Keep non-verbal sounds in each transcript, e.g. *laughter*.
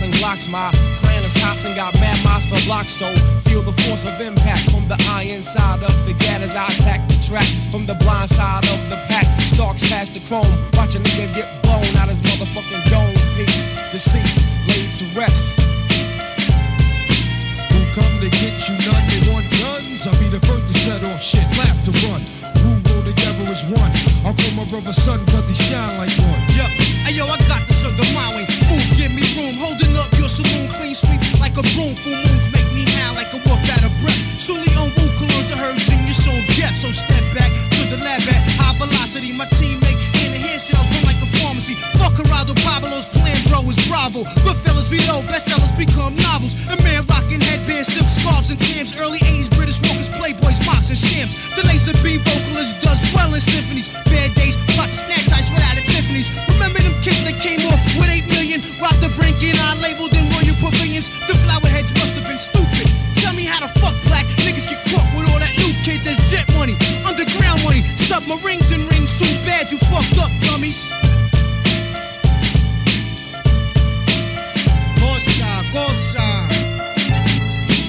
Hard and glocks, my clan is hot and got mad miles for blocks. So feel the force of impact from the iron side of the gat as I attack the track from the blind side of the pack. Stalks past the chrome, watch a nigga get blown out his motherfucking dome. Peace, deceased, laid to rest. Who come to get you? None they want guns. I'll be the first to shut off shit, laugh to run. Who roll together as one? I'll call my brother son cause he shine like one. Yup, hey yo, I got the sugar my way. Move, give me room, holding up your saloon, clean sweep like a broom. Full moons make me howl like a wolf out of breath. Sully on Wu colognes, I heard genius on depth. So step back to the lab at high velocity. My team make hand to hand sales run like a pharmacy. Fuck Geraldo Pablo's plan, bro, is Bravo. Goodfellas Vito, bestsellers become novels. A man rocking headbands, silk scarves, and cams. Early 80s British walkers, playboys, mocks, and shams. The laser B vocalist does well in symphonies. Bad days, plot snatch ice right out Tiffany's. Remember them kids that came off with 8 million? Rock the brink and I labeled in pavilions. The flower heads must have been stupid. Tell me how the fuck black niggas get caught with all that new kid. There's jet money, underground money, submarines and rings. Too bad you fucked up, dummies. Cosa, cosa.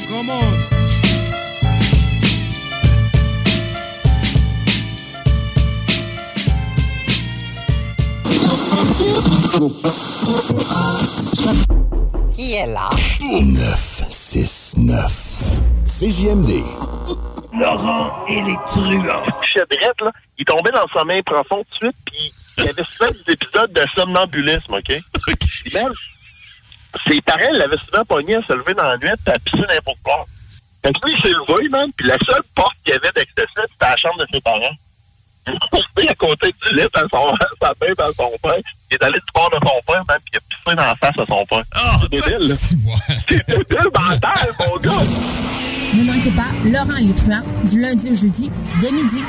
Come on. Qui est là? 969. CJMD. *laughs* Laurent et les truands. Là, il tombait dans le sommeil profond tout de suite, puis il y avait souvent des épisodes de somnambulisme, OK? Puis même, ses parents l'avaient souvent pogné à se lever dans la nuit et à pisser n'importe quoi. Fait que lui, il s'est levé, man, puis la seule porte qu'il y avait d'accès, c'était la chambre de ses parents. Il est resté à côté du lit à son, à *laughs* sa mère, à son père. Il est allé du bord de son père, man, puis il a pissé dans la face à son père. c'est débile, là. C'est débile mental, mon gars. Ne manquez pas Laurent et les truands du lundi au jeudi dès midi.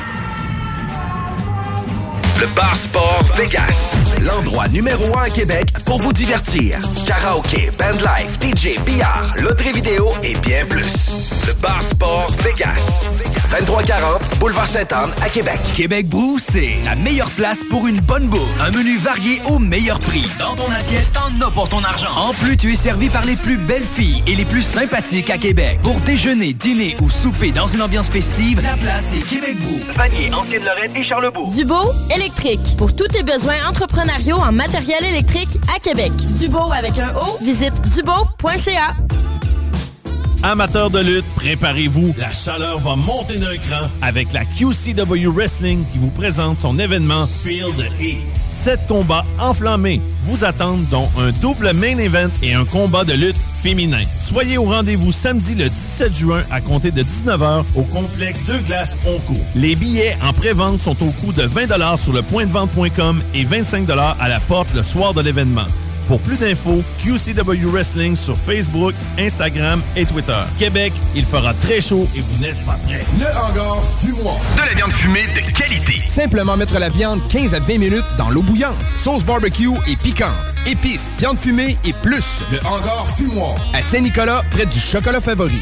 Le Bar Sport Vegas, l'endroit numéro un à Québec pour vous divertir. Karaoke, bandlife, DJ, billard, loterie vidéo et bien plus. Le Bar Sport Vegas, 2340 Boulevard Sainte-Anne à Québec. Québec Brou, c'est la meilleure place pour une bonne bouffe. Un menu varié au meilleur prix. Dans ton assiette, t'en as pour ton argent. En plus, tu es servi par les plus belles filles et les plus sympathiques à Québec. Pour déjeuner, dîner ou souper dans une ambiance festive, la place est Québec Brou. Vanier, Ancienne-Lorraine et Charlebourg. Dubo électrique. Pour tous tes besoins entrepreneuriaux en matériel électrique à Québec. Dubo avec un O, visite dubo.ca. Amateurs de lutte, préparez-vous. La chaleur va monter d'un cran avec la QCW Wrestling qui vous présente son événement Field E. Sept combats enflammés vous attendent, dont un double main event et un combat de lutte Soyez au rendez-vous samedi le 17 juin à compter de 19h au complexe Deux Glaces Oncourt. Les billets en pré-vente sont au coût de 20 sur le pointdevente.com et 25 à la porte le soir de l'événement. Pour plus d'infos, QCW Wrestling sur Facebook, Instagram et Twitter. Québec, il fera très chaud et vous n'êtes pas prêts. Le hangar fumoir. De la viande fumée de qualité. Simplement mettre la viande 15 à 20 minutes dans l'eau bouillante. Sauce barbecue et piquante. Épices, viande fumée et plus. Le hangar fumoir. À Saint-Nicolas, près du chocolat favori.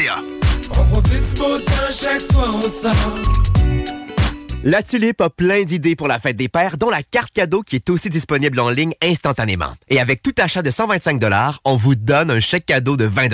La Tulipe a plein d'idées pour la fête des pères, dont la carte cadeau qui est aussi disponible en ligne instantanément. Et avec tout achat de 125 on vous donne un chèque cadeau de 20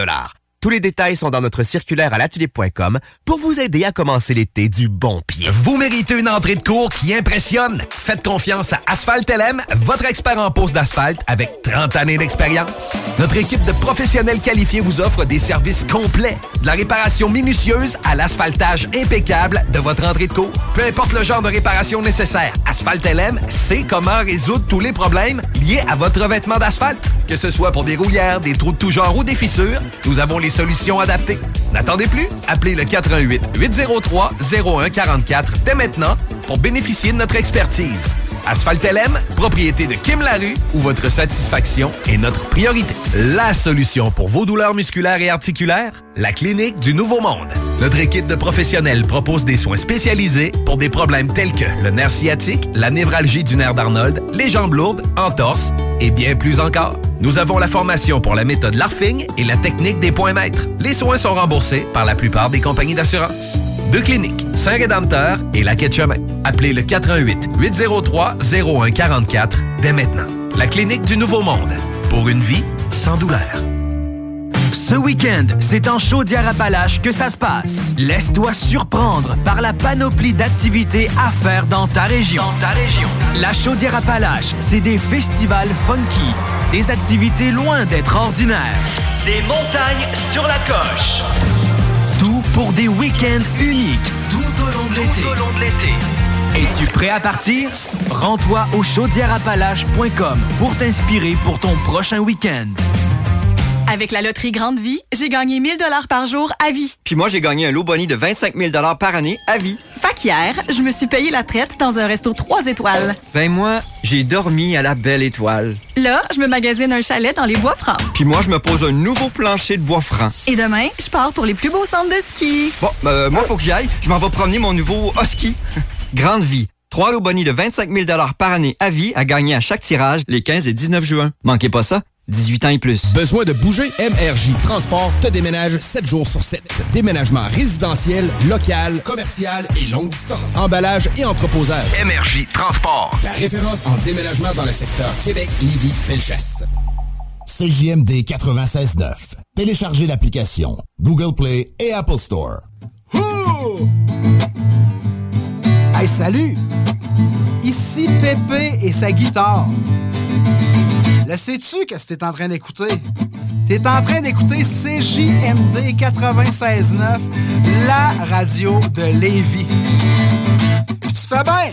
tous les détails sont dans notre circulaire à latulipe.com pour vous aider à commencer l'été du bon pied. Vous méritez une entrée de cours qui impressionne. Faites confiance à Asphalt LM, votre expert en pose d'asphalte avec 30 années d'expérience. Notre équipe de professionnels qualifiés vous offre des services complets, de la réparation minutieuse à l'asphaltage impeccable de votre entrée de cours. Peu importe le genre de réparation nécessaire, Asphalt LM sait comment résoudre tous les problèmes liés à votre revêtement d'asphalte. Que ce soit pour des rouillères, des trous de tout genre ou des fissures, nous avons les solutions adaptées. N'attendez plus, appelez le 88 803 0144 dès maintenant pour bénéficier de notre expertise. Asphalt LM, propriété de Kim Larue, où votre satisfaction est notre priorité. La solution pour vos douleurs musculaires et articulaires, la clinique du Nouveau Monde. Notre équipe de professionnels propose des soins spécialisés pour des problèmes tels que le nerf sciatique, la névralgie du nerf d'Arnold, les jambes lourdes, entorses et bien plus encore. Nous avons la formation pour la méthode LARFING et la technique des points maîtres. Les soins sont remboursés par la plupart des compagnies d'assurance. Deux cliniques, Saint-Rédempteur et la Quai de Chemin. Appelez le 88 803 0144 dès maintenant. La clinique du Nouveau Monde. Pour une vie sans douleur. Ce week-end, c'est en Chaudière-Appalaches que ça se passe. Laisse-toi surprendre par la panoplie d'activités à faire dans ta région. ta région. La Chaudière-Appalaches, c'est des festivals funky, des activités loin d'être ordinaires. Des montagnes sur la coche. Tout pour des week-ends uniques tout au long de l'été. Es-tu prêt à partir? Rends-toi au chaudièreappalaches.com pour t'inspirer pour ton prochain week-end. Avec la loterie Grande Vie, j'ai gagné 1000 dollars par jour à vie. Puis moi, j'ai gagné un lot boni de 25 000 dollars par année à vie. Fait qu'hier, je me suis payé la traite dans un resto 3 étoiles. Ben moi, j'ai dormi à la belle étoile. Là, je me magasine un chalet dans les bois francs. Puis moi, je me pose un nouveau plancher de bois francs. Et demain, je pars pour les plus beaux centres de ski. Bon, ben, moi, faut que j'y aille. Je m'en vais promener mon nouveau husky. *laughs* Grande Vie. Trois lots boni de 25 000 dollars par année à vie à gagner à chaque tirage les 15 et 19 juin. Manquez pas ça. 18 ans et plus. Besoin de bouger? MRJ Transport te déménage 7 jours sur 7. Déménagement résidentiel, local, commercial et longue distance. Emballage et entreposage. MRJ Transport. La référence en déménagement dans le secteur Québec, Lévis, Felchasse. CJMD 96.9. Téléchargez l'application Google Play et Apple Store. Hey, salut! Ici Pépé et sa guitare. Le sais-tu qu'est-ce que t'es en train d'écouter? T'es en train d'écouter CJMD 96.9, la radio de Lévis. Puis tu fais bien!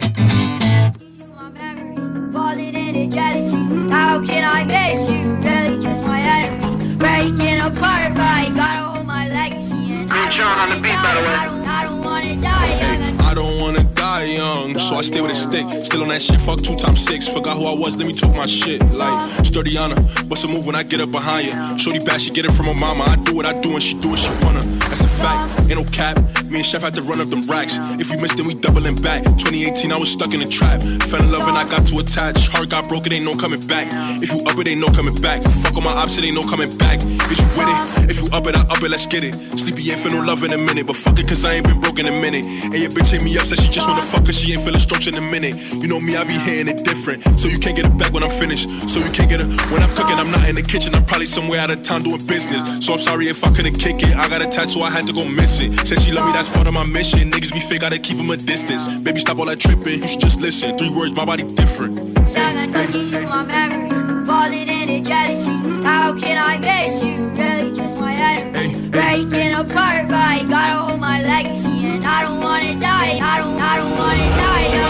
Die young, so I stay with a stick. Still on that shit, fuck two times six. Forgot who I was, let me talk my shit. Like, sturdy on her, bust a move when I get up behind you. Shorty back, she get it from her mama. I do what I do and she do what she wanna. That's fact, ain't no cap. Me and Chef had to run up them racks. If we missed, then we doubling back. 2018, I was stuck in a trap. Fell in love and I got too attached. Heart got broken, ain't no coming back. If you up it, ain't no coming back. Fuck on my ops, it ain't no coming back. Is you with it? If you up it, I up it, let's get it. Sleepy ain't feel no love in a minute, but fuck it, cause I ain't been broke in a minute. And your bitch hit me up, said she just wanna fuck, cause she ain't feeling strokes in a minute. You know me, I be hitting it different. So you can't get it back when I'm finished. So you can't get it when I'm cooking, I'm not in the kitchen. I'm probably somewhere out of town doing business. So I'm sorry if I couldn't kick it. I got a tattoo, I had to go miss it. Said she love me, that's part of my mission. Niggas be fake, gotta keep them a distance. Baby, stop all that tripping. You should just listen. Three words, my body different. Seven through my memories, falling into jealousy. How can I miss you? Really just my enemy. Breaking apart, but I gotta hold my legacy. And I don't wanna die. I don't, I don't wanna die.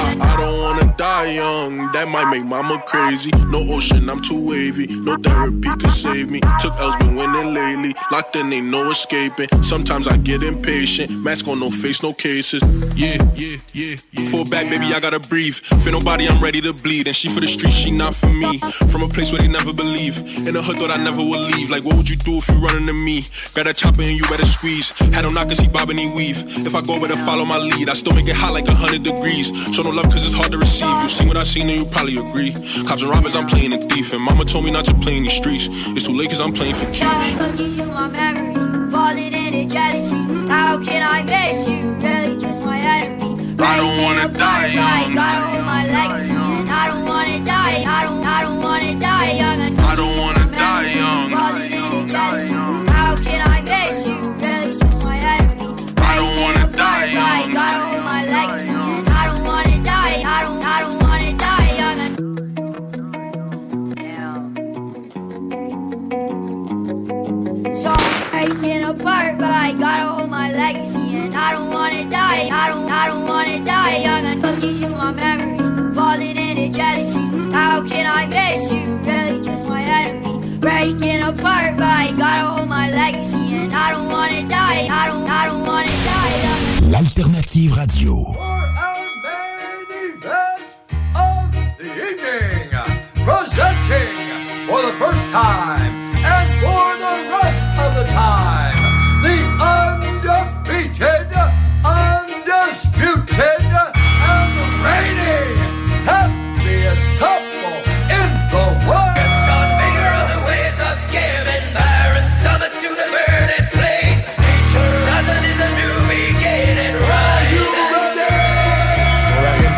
Die young. That might make mama crazy. No ocean, I'm too wavy. No therapy could save me. Took L's, been winning lately. Locked in, ain't no escaping. Sometimes I get impatient. Mask on, no face, no cases. Yeah, yeah, yeah. Fall back, baby, I gotta breathe. For nobody, I'm ready to bleed. And she for the streets, she not for me. From a place where they never believe. In the hood, thought I never would leave. Like, what would you do if you running to me? Got a chopper and you better squeeze. Had no knockers, he bobbing, he weave. If I go, better follow my lead. I still make it hot like a hundred degrees. Show no love, cause it's hard to receive. You seen what I seen, and you probably agree. Cops and robbers, I'm playing a thief. And mama told me not to play in these streets. It's too late, cause I'm playing for keeps. Looking through my memories, falling into jealousy. How can I miss you? Really, just my enemy. I don't wanna die young. Gotta hold my legacy, and I don't wanna die. I don't, I don't wanna die young. I don't wanna apart, but I gotta hold my legacy, and I don't wanna die. I don't, I don't wanna die young. And looking through my memories, falling into jealousy. How can I miss you? Really, just my enemy. Breaking apart, but I gotta hold my legacy, and I don't wanna die. I don't, I don't wanna die young. L'alternative radio. the evening, presenting for the first time and for the rest of the time,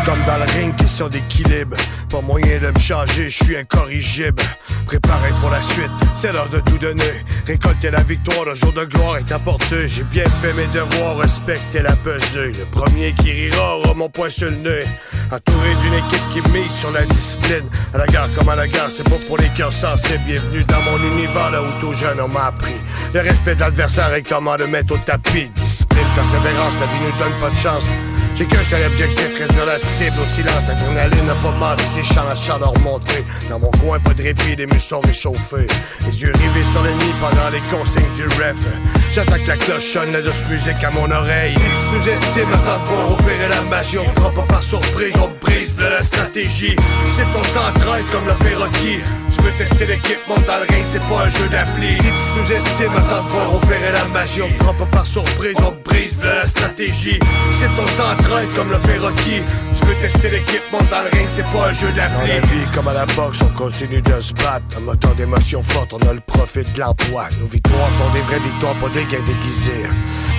comme dans le ring, question d'équilibre. Pas moyen de me changer, je suis incorrigible. Préparé pour la suite, c'est l'heure de tout donner. Récolter la victoire, le jour de gloire est apporté. J'ai bien fait mes devoirs, respecter la pesée. Le premier qui rira aura mon poing sur le nez. Entouré d'une équipe qui mise sur la discipline. À la gare comme à la gare, c'est pas pour les cœurs sensés. Bienvenue dans mon univers, là où tout jeune on m'a appris. Le respect de l'adversaire et comment le mettre au tapis. Discipline, persévérance, la vie nous donne pas de chance. J'ai qu'un seul objectif, réduire la cible au silence. L'adrénaline n'a pas menti, si sens la chaleur monter. Dans mon coin, pas de répit, les muscles réchauffés. Les yeux rivés sur le nid pendant les consignes du ref. J'attends que la cloche sonne, la douce musique à mon oreille. Si tu sous-estimes, attends voir opérer la magie. On prend pas par surprise, on brise de la stratégie. C'est ton s'entraîne comme le fait Rocky. Tu veux tester l'équipe, monte dans le c'est pas un jeu d'appli. Si tu sous-estimes, attends de voir opérer la magie. On prend pas par surprise, on te brise de la stratégie. C'est ton s'entraîne comme le fait. Veux tester l'équipe, monte dans le ring, c'est pas un jeu d'appli. Dans la vie, comme à la boxe, on continue de se battre. Un moteur d'émotion forte, on a le profit de l'emploi. Nos victoires sont des vraies victoires, pas des gains déguisés.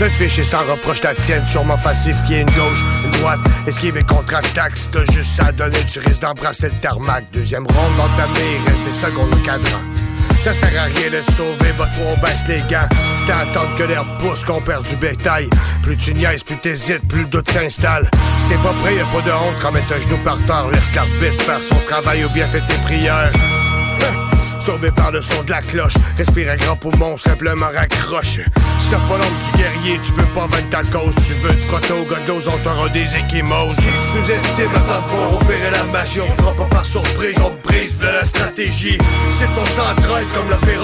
Notre fichier sans reproche la tienne, sûrement facile qui est une gauche, une droite. Esquive et contre-attaque, si t'as juste ça à donner, tu risques d'embrasser le tarmac. Deuxième ronde entamée, reste des secondes au cadran. Ça sert à rien de sauver, toi on baisse les gants. Si t'as attendre que l'herbe pousse, qu'on perd du bétail. Plus tu niaises, plus t'hésites, plus le doute s'installe. Si t'es pas prêt, y'a pas de honte, remettre un genou par terre, laisse l'arbitre faire son travail ou bien fais tes prières. *laughs* Sauvé par le son de la cloche, respire un grand poumon, simplement raccroche. Si t'as pas l'ombre du guerrier, tu peux pas vaincre ta cause. Tu veux te frotter au godos, on t'aura des échymoses. Si tu sous-estimes, attends de opérer la magie, on te prend pas par surprise, on brise de la stratégie. C'est ton s'entraîne comme le fait.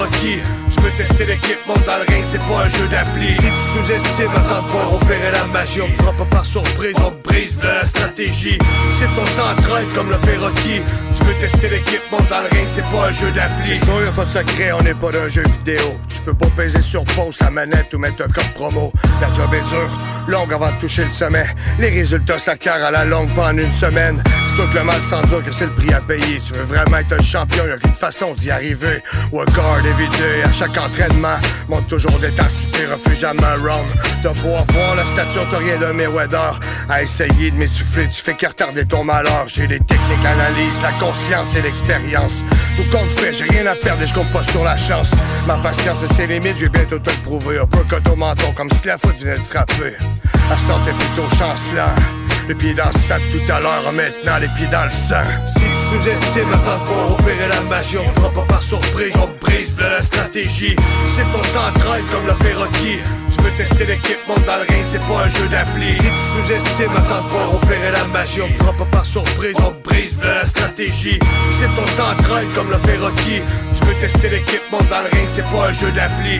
Tu veux tester l'équipe, monte dans le ring, c'est pas un jeu d'appli. Si tu sous-estimes, attends de voir opérer la magie, on te prend pas par surprise, on brise de la stratégie. C'est ton s'entraîne comme le fait Rocky. Tu veux tester l'équipe, monte dans le ring, c'est pas un jeu d'appli. C'est sûr, y'a pas de secret, on n'est pas d'un jeu vidéo. Tu peux pas peser sur pause sa manette ou mettre un code promo. La job est dure, longue avant de toucher le sommet. Les résultats s'acquièrent à la longue, pas en une semaine. C'est tout le mal sans dire que c'est le prix à payer. Tu veux vraiment être un champion, y'a qu'une façon d'y arriver. Work hard everyday, à chaque entraînement. Monte toujours d'intensité, refuse jamais un round. T'as beau avoir la stature, t'as rien de Mayweather. À essayer de m'étouffler, tu fais que retarder ton malheur. J'ai les techniques, l'analyse, la conscience et l'expérience. Tout compte fait, j'ai rien à perdre et je compte pas sur la chance. Ma patience et ses limites, je vais bientôt te le prouver. Un peu au menton, comme si la faute venait de frapper. À ce plutôt chancelant. Les pieds dans le sac tout à l'heure, maintenant les pieds dans le sang. Si tu sous-estimes, attends de voir opérer la magie, on prend pas par surprise, on brise de la stratégie. C'est ton s'entraîne comme le fait Rocky. Tu veux tester l'équipement dans le ring, c'est pas un jeu d'appli. Si tu sous-estimes, attends de voir opérer la magie. On prend pas par surprise, on brise de la stratégie. C'est ton central comme le fait Rocky. Tu veux tester l'équipement dans le ring, c'est pas un jeu d'appli.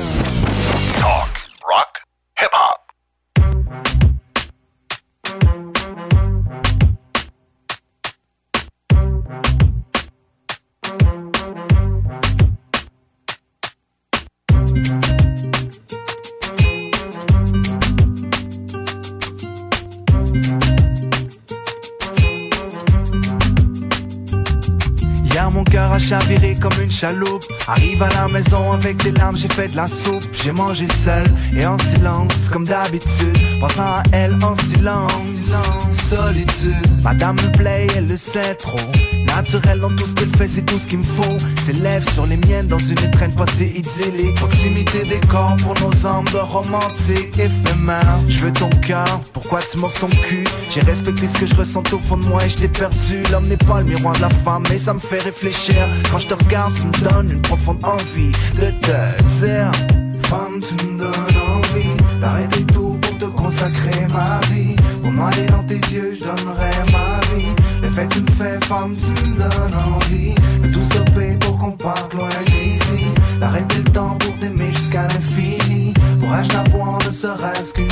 Chaviré comme une chaloupe. Arrive à la maison avec des larmes, j'ai fait de la soupe. J'ai mangé seul et en silence comme d'habitude. Pensant à elle en silence, solitude. Madame me plaît, elle le sait trop. Naturel dans tout ce qu'elle fait, c'est tout ce qu'il me faut. Ses lèvres sur les miennes dans une étreinte passée idyllique. Proximité des corps pour nos âmes de romantique éphémère. Je veux ton cœur, pourquoi tu m'offres ton cul? J'ai respecté ce que je ressens au fond de moi et je t'ai perdu. L'homme n'est pas le miroir de la femme mais ça me fait réfléchir. Quand je te regarde tu me donnes une profonde envie de te dire Femme tu me donnes envie d'arrêter tout pour te consacrer ma vie Noyer dans tes yeux je donnerai ma vie Le fait que tu me fais femme tu me donnes envie. De tout stopper pour qu'on parte loin d'ici. D'arrêter le temps pour t'aimer jusqu'à l'infini. Pourrais-je n'avoir ne serait-ce qu'une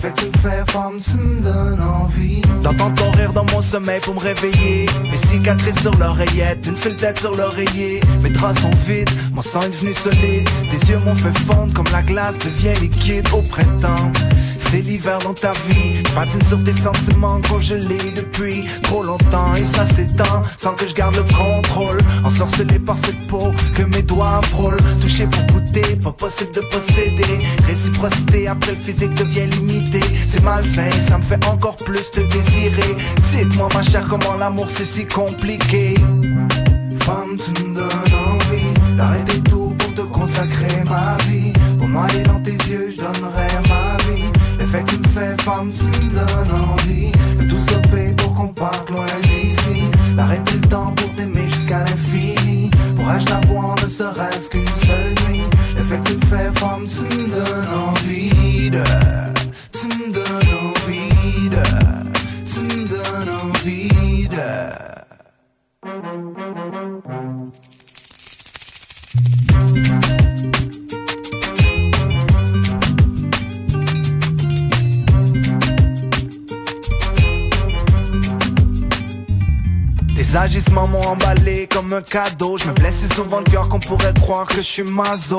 fait que tu me fais femme tu me donnes envie. D'entendre ton rire dans mon sommeil pour me réveiller. Mes cicatrices sur l'oreillette, une seule tête sur l'oreiller. Mes draps sont vides, mon sang est devenu solide. Tes yeux m'ont fait fondre comme la glace devient liquide au printemps. C'est l'hiver dans ta vie, patine sur tes sentiments congelés depuis trop longtemps. Et ça s'étend sans que je garde le contrôle. Ensorcelé par cette peau que mes doigts frôlent. Touché pour goûter, pas possible de posséder. Réciprocité après le physique devient C'est malsain, ça me fait encore plus te désirer. Dites-moi ma chère comment l'amour c'est si compliqué? Femme tu me donnes envie d'arrêter tout pour te consacrer ma vie. Pour noyer dans tes yeux je donnerai ma vie. Le fait que tu me fais femme tu me donnes envie agissements m'ont emballé comme un cadeau. Je me blesse si souvent le cœur qu'on pourrait croire que je suis maso.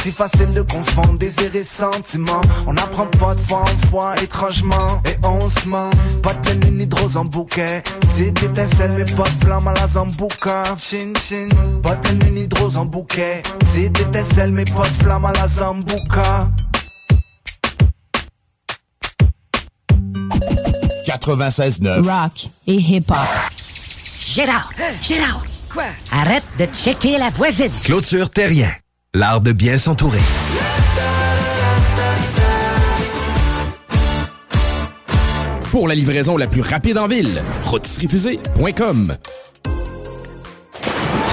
Si facile de confondre désir et sentiment On n'apprend pas de fois en fois étrangement. Et on se ment. Pas de peine ni de rose en bouquet. Petite étincelle mais pas de flamme à la zambouka. Chin chin. Pas de peine ni de rose en bouquet. Petite étincelle mais pas de flamme à la zambouka. 96.9. Rock et hip-hop. Gérard, Gérard, quoi? Arrête de checker la voisine. Clôture Terrien. L'art de bien s'entourer. Pour la livraison la plus rapide en ville, rotisseriefusée.com.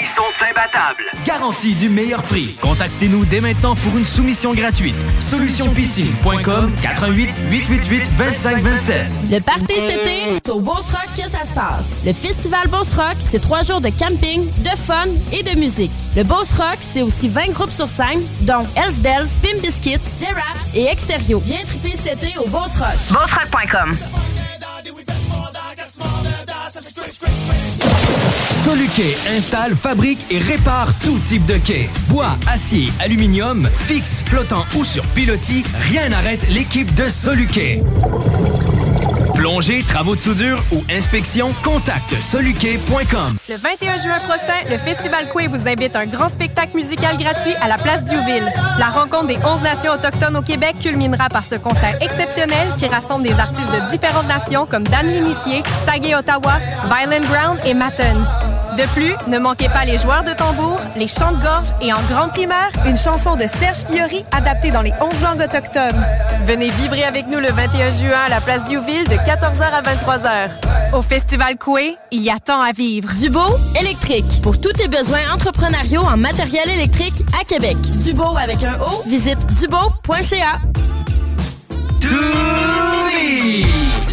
Prix sont imbattables. Garantie du meilleur prix. Contactez-nous dès maintenant pour une soumission gratuite. Solutionpiscine.com 88 888 2527. Le party cet été, c'est au Beauce Rock que ça se passe. Le Festival Beauce Rock, c'est trois jours de camping, de fun et de musique. Le Beauce Rock, c'est aussi 20 groupes sur scène, dont Hells Bells, Pim Biscuits, The Raps et Extérieur. Viens triper cet été au Beauce Rock. BossRock.com. Soluquet installe, fabrique et répare tout type de quai. Bois, acier, aluminium, fixe, flottant ou sur pilotis, rien n'arrête l'équipe de Soluquet. Plongée, travaux de soudure ou inspection, contacte soluquet.com. Le 21 juin prochain, le Festival Coué vous invite à un grand spectacle musical gratuit à la place Diouville. La rencontre des 11 nations autochtones au Québec culminera par ce concert exceptionnel qui rassemble des artistes de différentes nations comme Dan L'Initié, Sagé Ottawa, Violent Ground et Matten. De plus, ne manquez pas les joueurs de tambour, les chants de gorge et en grande primeur, une chanson de Serge Fiori adaptée dans les 11 langues autochtones. Venez vibrer avec nous le 21 juin à la place Diouville de 14h à 23h. Au Festival Coué, il y a tant à vivre. Dubo électrique. Pour tous tes besoins entrepreneuriaux en matériel électrique à Québec. Dubo avec un O, visite dubo.ca.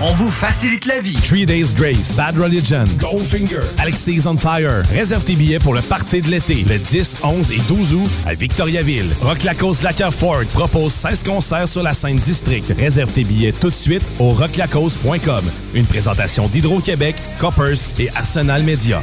on vous facilite la vie. Three Days Grace, Bad Religion, Goldfinger, Alexis on Fire. Réserve tes billets pour le party de l'été, le 10, 11 et 12 août à Victoriaville. Rock Lacoste Lacquer Ford propose 16 concerts sur la scène district. Réserve tes billets tout de suite au rocklacoste.com. Une présentation d'Hydro-Québec, Coppers et Arsenal Media.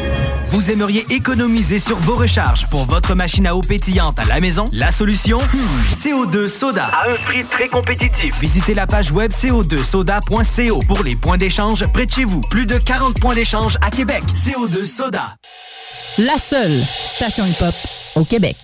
Vous aimeriez économiser sur vos recharges pour votre machine à eau pétillante à la maison? La solution? Hmm, CO2 Soda. À un prix très compétitif. Visitez la page web co2soda.co pour les points d'échange près de chez vous. Plus de 40 points d'échange à Québec. CO2 Soda. La seule station hip-hop au Québec.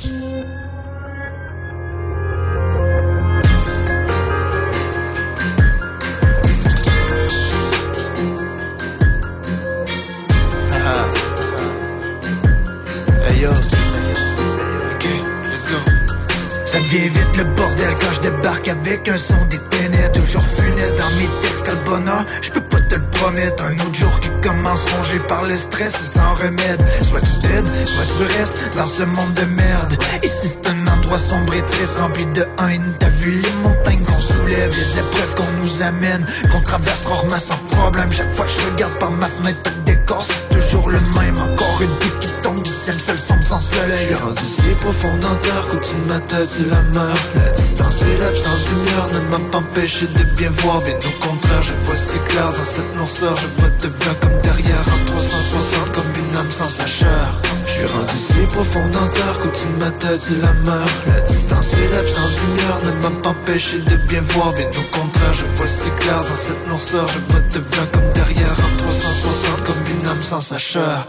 Devient vite le bordel quand je débarque avec un son des ténèbres. Toujours funeste dans mes textes, quel bonheur. Je peux pas te le promettre. Un autre jour qui commence rongé par le stress et sans remède. Soit tu t'aides, soit tu restes dans ce monde de merde. Ici c'est un endroit sombre et triste, rempli de haine. T'as vu les montagnes qu'on soulève, les épreuves qu'on nous amène, qu'on traverse rarement sans problème. Chaque fois que je regarde par ma fenêtre, le décor c'est toujours le même. Encore une pique qui tombe ciel, seul sombre sans soleil. Rendu si profond terre qu'au-dessus de ma tête c'est la mer. La distance et l'absence de lumière ne m'a pas empêché de bien voir. Bien au contraire, je vois si clair dans cette noirceur. Je vois devant comme derrière, en 360 comme une âme sans sa chair. Suis rendu si ses profondeurs Qu'au-dessus de ma tête la mort. La distance et l'absence de lumière Ne m'a pas empêché de bien voir Bien au contraire je vois si clair dans cette noirceur. Je vois devant comme derrière En 360 comme une âme sans sa chair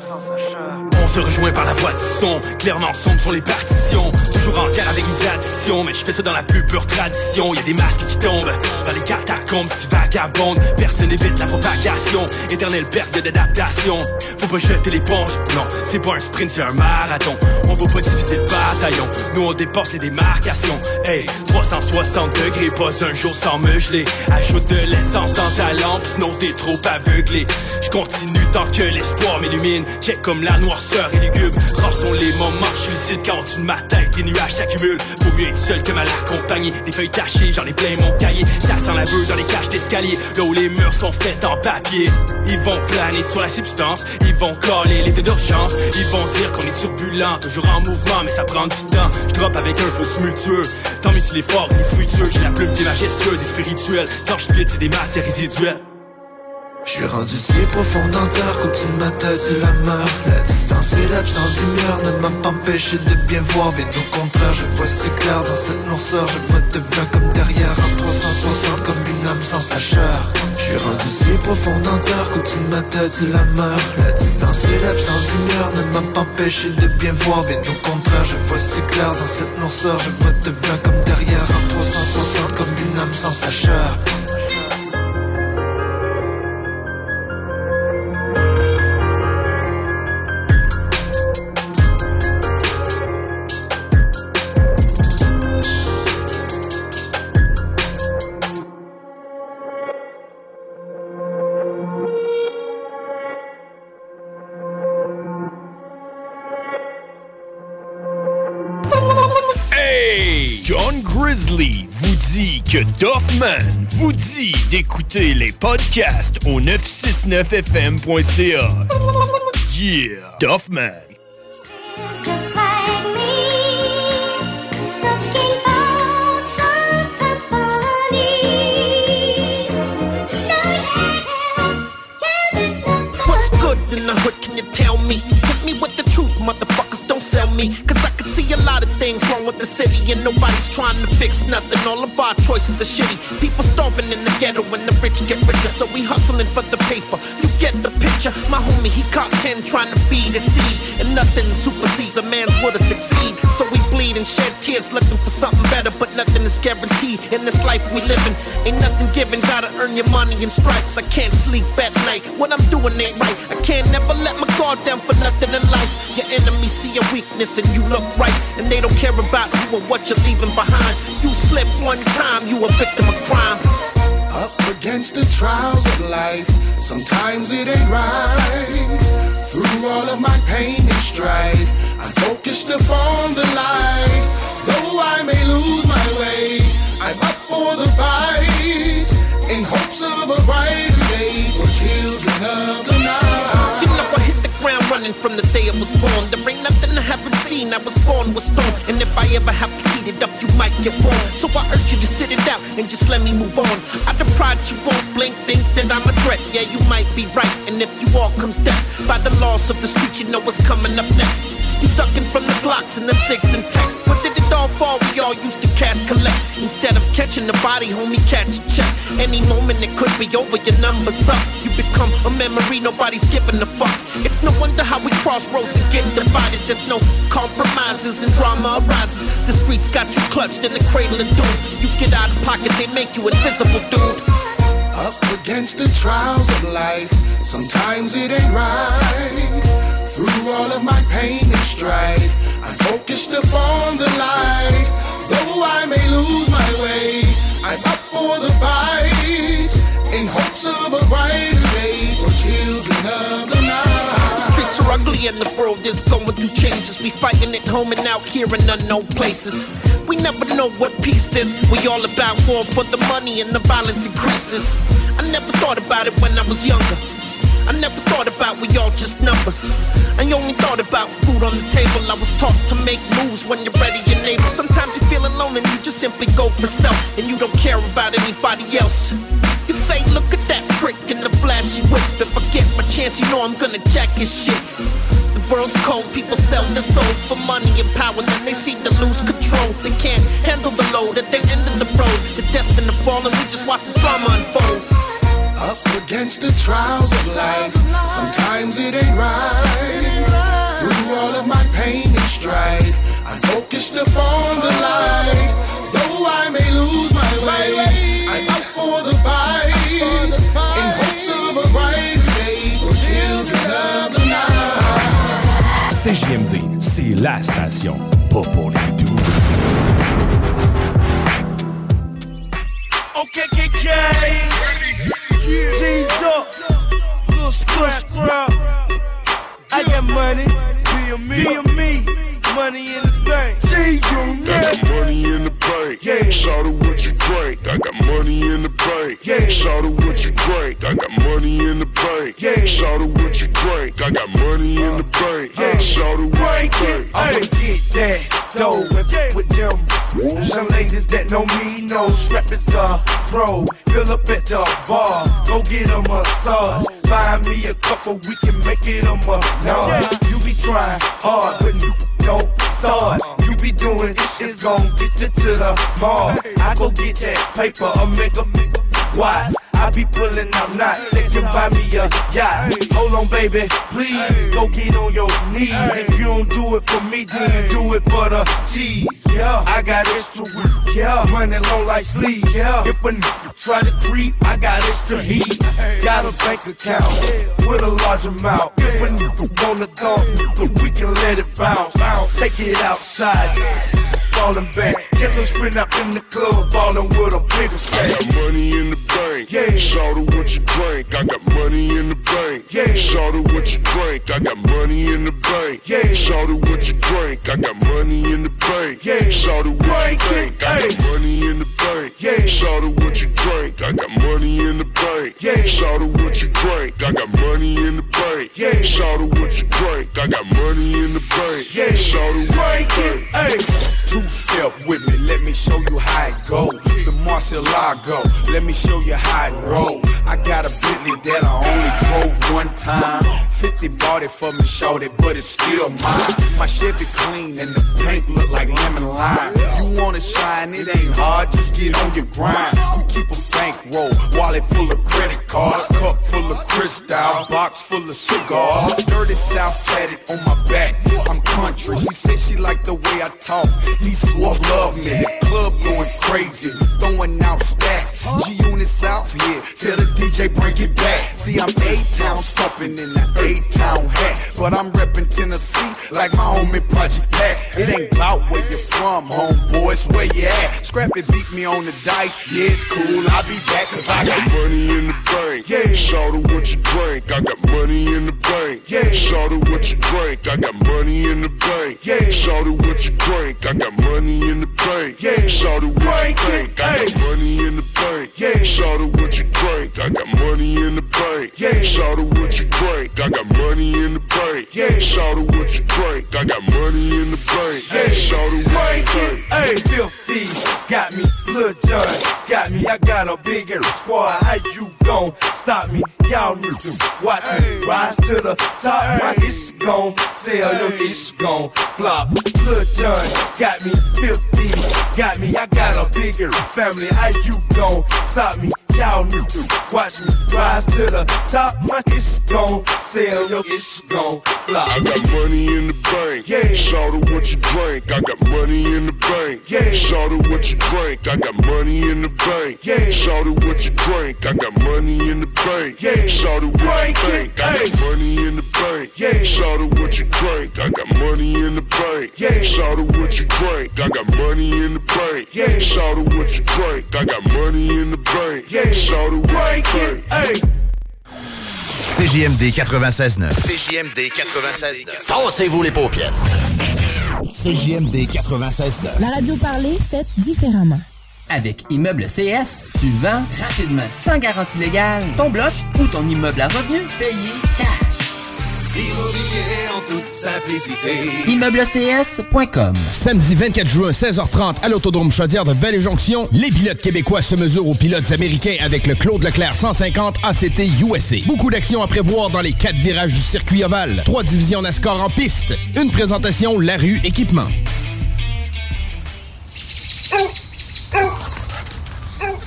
On se rejoint par la voix du son. Clairement sombre sur les partitions. Toujours en guerre avec mes addictions. Mais je fais ça dans la plus pure tradition. Y a des masques qui tombent Dans les catacombes. Tu vagabondes Personne n'évite la propagation. Éternelle perte d'adaptation. Faut pas jeter l'éponge. Non, c'est pas un sprint, c'est un marathon. On vaut pas diviser le bataillon. Nous on dépasse les démarcations. Hey, 360 degrés Pas un jour sans me geler. Ajoute de l'essence dans ta lampe Sinon t'es trop aveuglé. Je continue tant que l'espoir m'illumine. Check comme la noirceur et lugubre Rares sont les moments que je lucide Quand au-dessus de nuages s'accumulent. Vaut mieux être seul que mal accompagné. Des feuilles tachées, j'en ai plein mon cahier. Ça sent la beuh dans les cages d'escalier. Là où les murs sont faits en papier. Ils vont planer sur la substance. Ils vont coller l'été d'urgence. Ils vont dire qu'on est turbulent Toujours en mouvement mais ça prend du temps. Je drop avec un feu tumultueux. Tant mieux s'il est fort, il est J'ai la plume qui est majestueuse et spirituelle. Quand je c'est des matières résiduelles Je suis rendu si profondeur Qu'au-dessus de ma tête la mort. La distance et l'absence de lumière Ne m'a pas empêché de bien voir. Bien au contraire je vois si clair Dans cette noirceur. Je vois devant comme derrière En 360 comme une âme sans sa chair Je suis rendu si profondeur Qu'au-dessus de ma tête la mort. La distance et l'absence de lumière Ne m'a pas empêché de bien voir. Bien au contraire je vois si clair Dans cette noirceur. Je vois devant comme derrière En 360 comme une âme sans sa Grizzly vous dit que Doffman vous dit d'écouter les podcasts au 969fm.ca. Yeah! Doffman. What's good? In the hood, can you tell me? Hit me with the truth, motherfuckers, don't sell me. Cause I a lot of things wrong with the city, and nobody's trying to fix nothing. All of our choices are shitty. People starving in the ghetto, and the rich get richer, so we hustling for the paper. You get the picture. My homie, he caught 10 trying to feed his seed, and nothing supersedes a man's will to succeed. So we bleed and shed tears looking for something better, but nothing is guaranteed in this life we living. Ain't nothing given, gotta earn your money in stripes. I can't sleep at night. What I'm doing ain't right. I can't never let my guard down for nothing in life. Your enemies see your weakness and you look right, and they don't care about you or what you're leaving behind. You slip one time, you a victim of crime. Up against the trials of life, sometimes it ain't right. Through all of my pain and strife, I'm focused upon the light. Though I may lose my way, I'm up for the fight. In hopes of a brighter day for children of the night. Running from the day I was born. There ain't nothing I haven't seen. I was born with stone, and if I ever have to heat it up, you might get warm. So I urge you to sit it out and just let me move on. I deprived you won't blink, think that I'm a threat. Yeah, you might be right, and if you all comes death by the laws of the street, you know what's coming up next. You ducking from the Glocks and the six and text. Where did it all fall? We all used to cash collect. Instead of catching the body, homie, catch check. Any moment it could be over, your number's up. You become a memory, nobody's giving a fuck. It's no wonder how we cross roads and get divided. There's no compromises and drama arises. The streets got you clutched in the cradle of doom. You get out of pocket, they make you invisible, dude. Up against the trials of life, sometimes it ain't right. Through all of my pain and strife, I'm focused upon the light. Though I may lose my way, I'm up for the fight. In hopes of a brighter day for children of the night. Streets are ugly and the world is going through changes. We fighting at home and out here in unknown places. We never know what peace is. We all about war for the money and the violence increases. I never thought about it when I was younger. I never thought about we all just numbers. I only thought about food on the table. I was taught to make moves when you're ready and able. Sometimes you feel alone and you just simply go for self and you don't care about anybody else. You say, look at that trick and the flashy whip. If I get my chance, you know I'm gonna jack his shit. The world's cold. People sell their soul for money and power, then they seem to lose control. They can't handle the load at the end of the road. They're destined to fall, and we just watch the drama unfold. Up against the trials of life, sometimes it ain't right. Through all of my pain and strife, I'm focused upon the light. Though I may lose my way, I'm up for the fight. In hopes of a bright day for children of the night. CJMD, c'est la station, pas pour les doux. Okay, okay, Okay, KK. G's up. Little scrap, scrap. I got money. Be a me. Money in the bank. See you got money in the bank. Yeah. Shout out what you drink. I got money in the bank. Yeah. Shout out what you drink. I got money in the bank. Yeah. Shout out what you drink. I got money in the bank. Yeah. Shout out what you drink. I'ma get that dough and fuck with them. Some ladies that know me know strap is a pro. Fill up at the bar, go get a massage. Buy me a couple, we can make it a menage. You be trying hard, but you start. You be doing this, it's gon' get you to the mall. I go get that paper, I make a why? I be pulling up knots, they can buy me a yacht. Hold on, baby, please go get on your knees. If you don't do it for me, then do it for the cheese. Yeah, I got extra. Yeah, money long like sleep. Yeah, if a try to creep, I got extra heat. Got a bank account with a large amount. If a wanna go, we can let it bounce. Take it outside. Falling back, killer sprint up in the club, falling with a bigger I got money in the bank. Yeah. Shout out what you drink. I got money in the bank. Yeah. Shout out what you drink. I got money in the bank. Yeah. Shout out what you drink. I got money in the bank. Yeah. Shout out what you drink. I got money in the bank. Yeah. Shout out what you drink. I got money in the bank. Yeah. Shout out what you drink. I got money in the bank. Yeah. Shout out what you drink. I got money in the bank. Yeah. Shout out what you Drink drink. Two step with me, let me show you how it go. The Marcelago, let me show you how it roll. I got a Bentley that I only drove one time. 50 bought it for me, showed it, but it's still mine. My Chevy clean and the paint look like lemon lime. You wanna shine, it ain't hard, just get on your grind. Keep a bankroll, wallet full of credit cards, cup full of crystal, box full of cigars. Dirty South tatted on my back, I'm country. She said she like the way I talk. These fools love me. Club going crazy, throwing out stacks. G units out here, tell the DJ break it back. See, I'm A-Town stomping in the A-Town hat, but I'm reppin' Tennessee like my homie Project Pat. It ain't about where you from, homeboys, where you at. Scrappy beat me on the dice, yeah, it's cool. I'll be back cause I got money in the bank. Yeah. Shout out what you drink. I got money in the bank. Yeah. Shout out what you drink. I got money in the bank. Yeah. Shout out what you drink. I got money in the bank. Yeah. Shout out what you Drink. I got money in the bank. Yeah. Shout out what you drink. I got money in the bank. Yeah. Shout out what you drink. I got money in the bank. Yeah. Shout out what you drink. I got money in the bank. Hey, Shout out what you drink hey, filthy, got me, Lil John, got me, I got a bigger squad, how you gon' stop me? Y'all need to watch me rise to the top, my ish gon' sell, your ish gon' flop. Lil John, got me, filthy, got me, I got a bigger family, how you gon' stop me? Y'all to watch me rise to the top, my ish gon' sell, your ish gon' flop. I got money in the bank. Yeah. Shout out what you drink. I got money in the bank. Yeah. Shout out what you drink. I got money in the bank. Yeah. Shout out what you drink. I got money in the bank. Yeah. Shout out what you drink. I got money in the bank. Yeah. Shout out what you drink. I got money in the bank. Yeah. Shout out what you drink. I got money in the bank. Yeah. Shout out what you drink. I got money in the bank. Yeah. CJMD 96.9. CJMD 96.9. Tassez-vous les paupières. CJMD 96.9. La radio parlée, faite différemment. Avec Immeuble CS, tu vends rapidement, sans garantie légale, ton bloc ou ton immeuble à revenu payé cash. Immobilier en toute simplicité. ImmeubleCS.com Samedi 24 juin, 16h30, à l'Autodrome Chaudière de Vallée-Jonction, les pilotes québécois se mesurent aux pilotes américains avec le Claude Leclerc 150 ACT USA. Beaucoup d'actions à prévoir dans les quatre virages du circuit ovale. Trois divisions NASCAR en piste. Une présentation La Rue Équipement. Maman!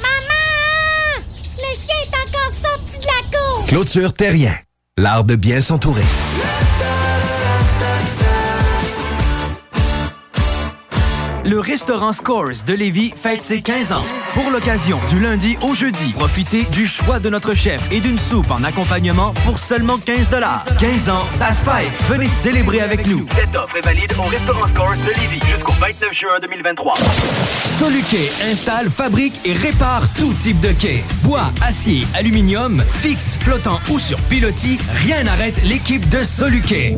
Le chien est encore sorti de la cour! Clôture Terrien. L'art de bien s'entourer. Le restaurant Scores de Lévis fête ses 15 ans. Pour l'occasion, du lundi au jeudi, profitez du choix de notre chef et d'une soupe en accompagnement pour seulement 15 15 ans, ça se fête. Venez célébrer avec nous. Cette offre est valide au restaurant Scores de Lévis jusqu'au 29 juin 2023. Soluquet installe, fabrique et répare tout type de quai. Bois, acier, aluminium, fixe, flottant ou sur pilotis, rien n'arrête l'équipe de Soluquet.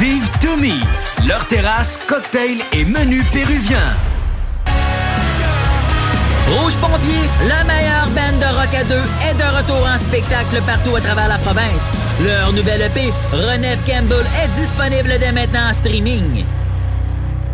Vive Toumi, leur terrasse, cocktail et menu péruvien. Rouge Pompier, la meilleure bande de rock à deux, est de retour en spectacle partout à travers la province. Leur nouvelle EP, Renève Campbell, est disponible dès maintenant en streaming.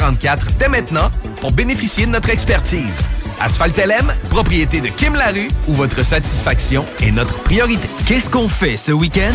0144 dès maintenant pour bénéficier de notre expertise. Asphalt LM, propriété de Kim Larue, où votre satisfaction est notre priorité. Qu'est-ce qu'on fait ce week-end?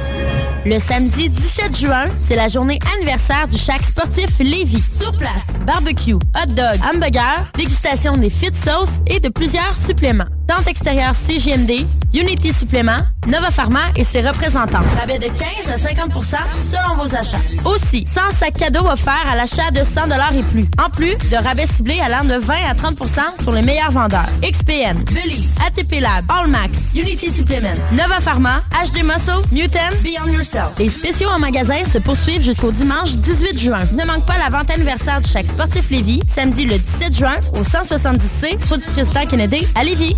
Le samedi 17 juin, c'est la journée anniversaire du Chac sportif Lévis. Sur place, barbecue, hot dog, hamburger, dégustation des fit sauces et de plusieurs suppléments. Tente extérieure CGMD, Unity Supplément, Nova Pharma et ses représentants. Rabais de 15 à 50% selon vos achats. Aussi, 100 sacs cadeaux offerts à l'achat de 100 et plus. En plus de rabais ciblés allant de 20 à 30% sur les meilleurs vendeurs. XPN, Believe, ATP Lab, Allmax, Unity Supplement, Nova Pharma, HD Muscle, Mutant, Beyond Yourself. Les spéciaux en magasin se poursuivent jusqu'au dimanche 18 juin. Ne manque pas la vente anniversaire du Chac sportif Lévis, samedi le 17 juin au 170C, route du Président Kennedy à Lévis.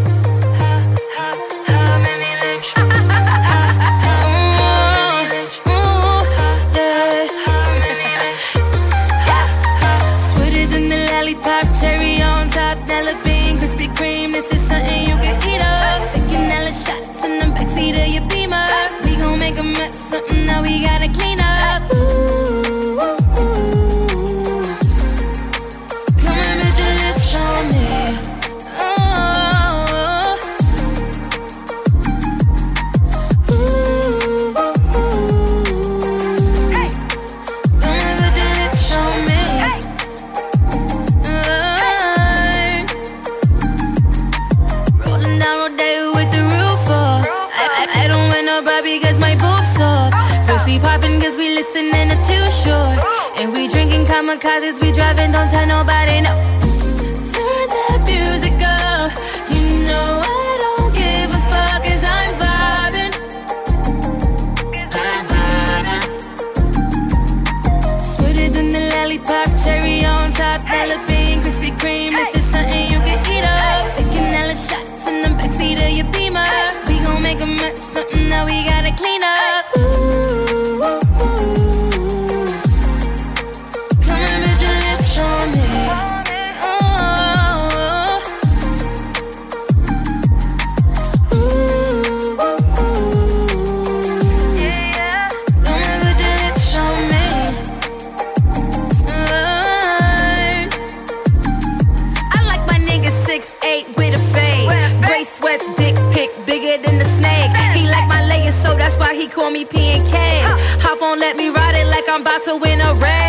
Kamikazes, we driving, don't tell nobody no. Let me ride it like I'm about to win a race.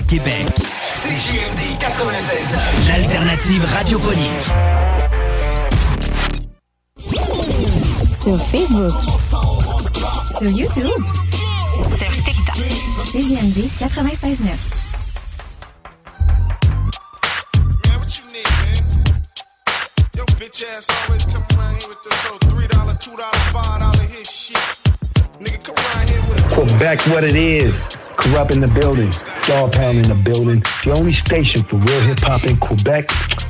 De Québec. CJMD 96.9. L'alternative radiophonique. Sur Facebook. Sur YouTube. Sur TikTok. CGMD 96.9. Yo, bitch ass always come around here with this whole three dollar, two dollar, five dollar hit shit. Nigga, come around here with a Quebec, what it is. Corrupt in the building. Dog Pound in the building. The only station for real hip hop in Quebec.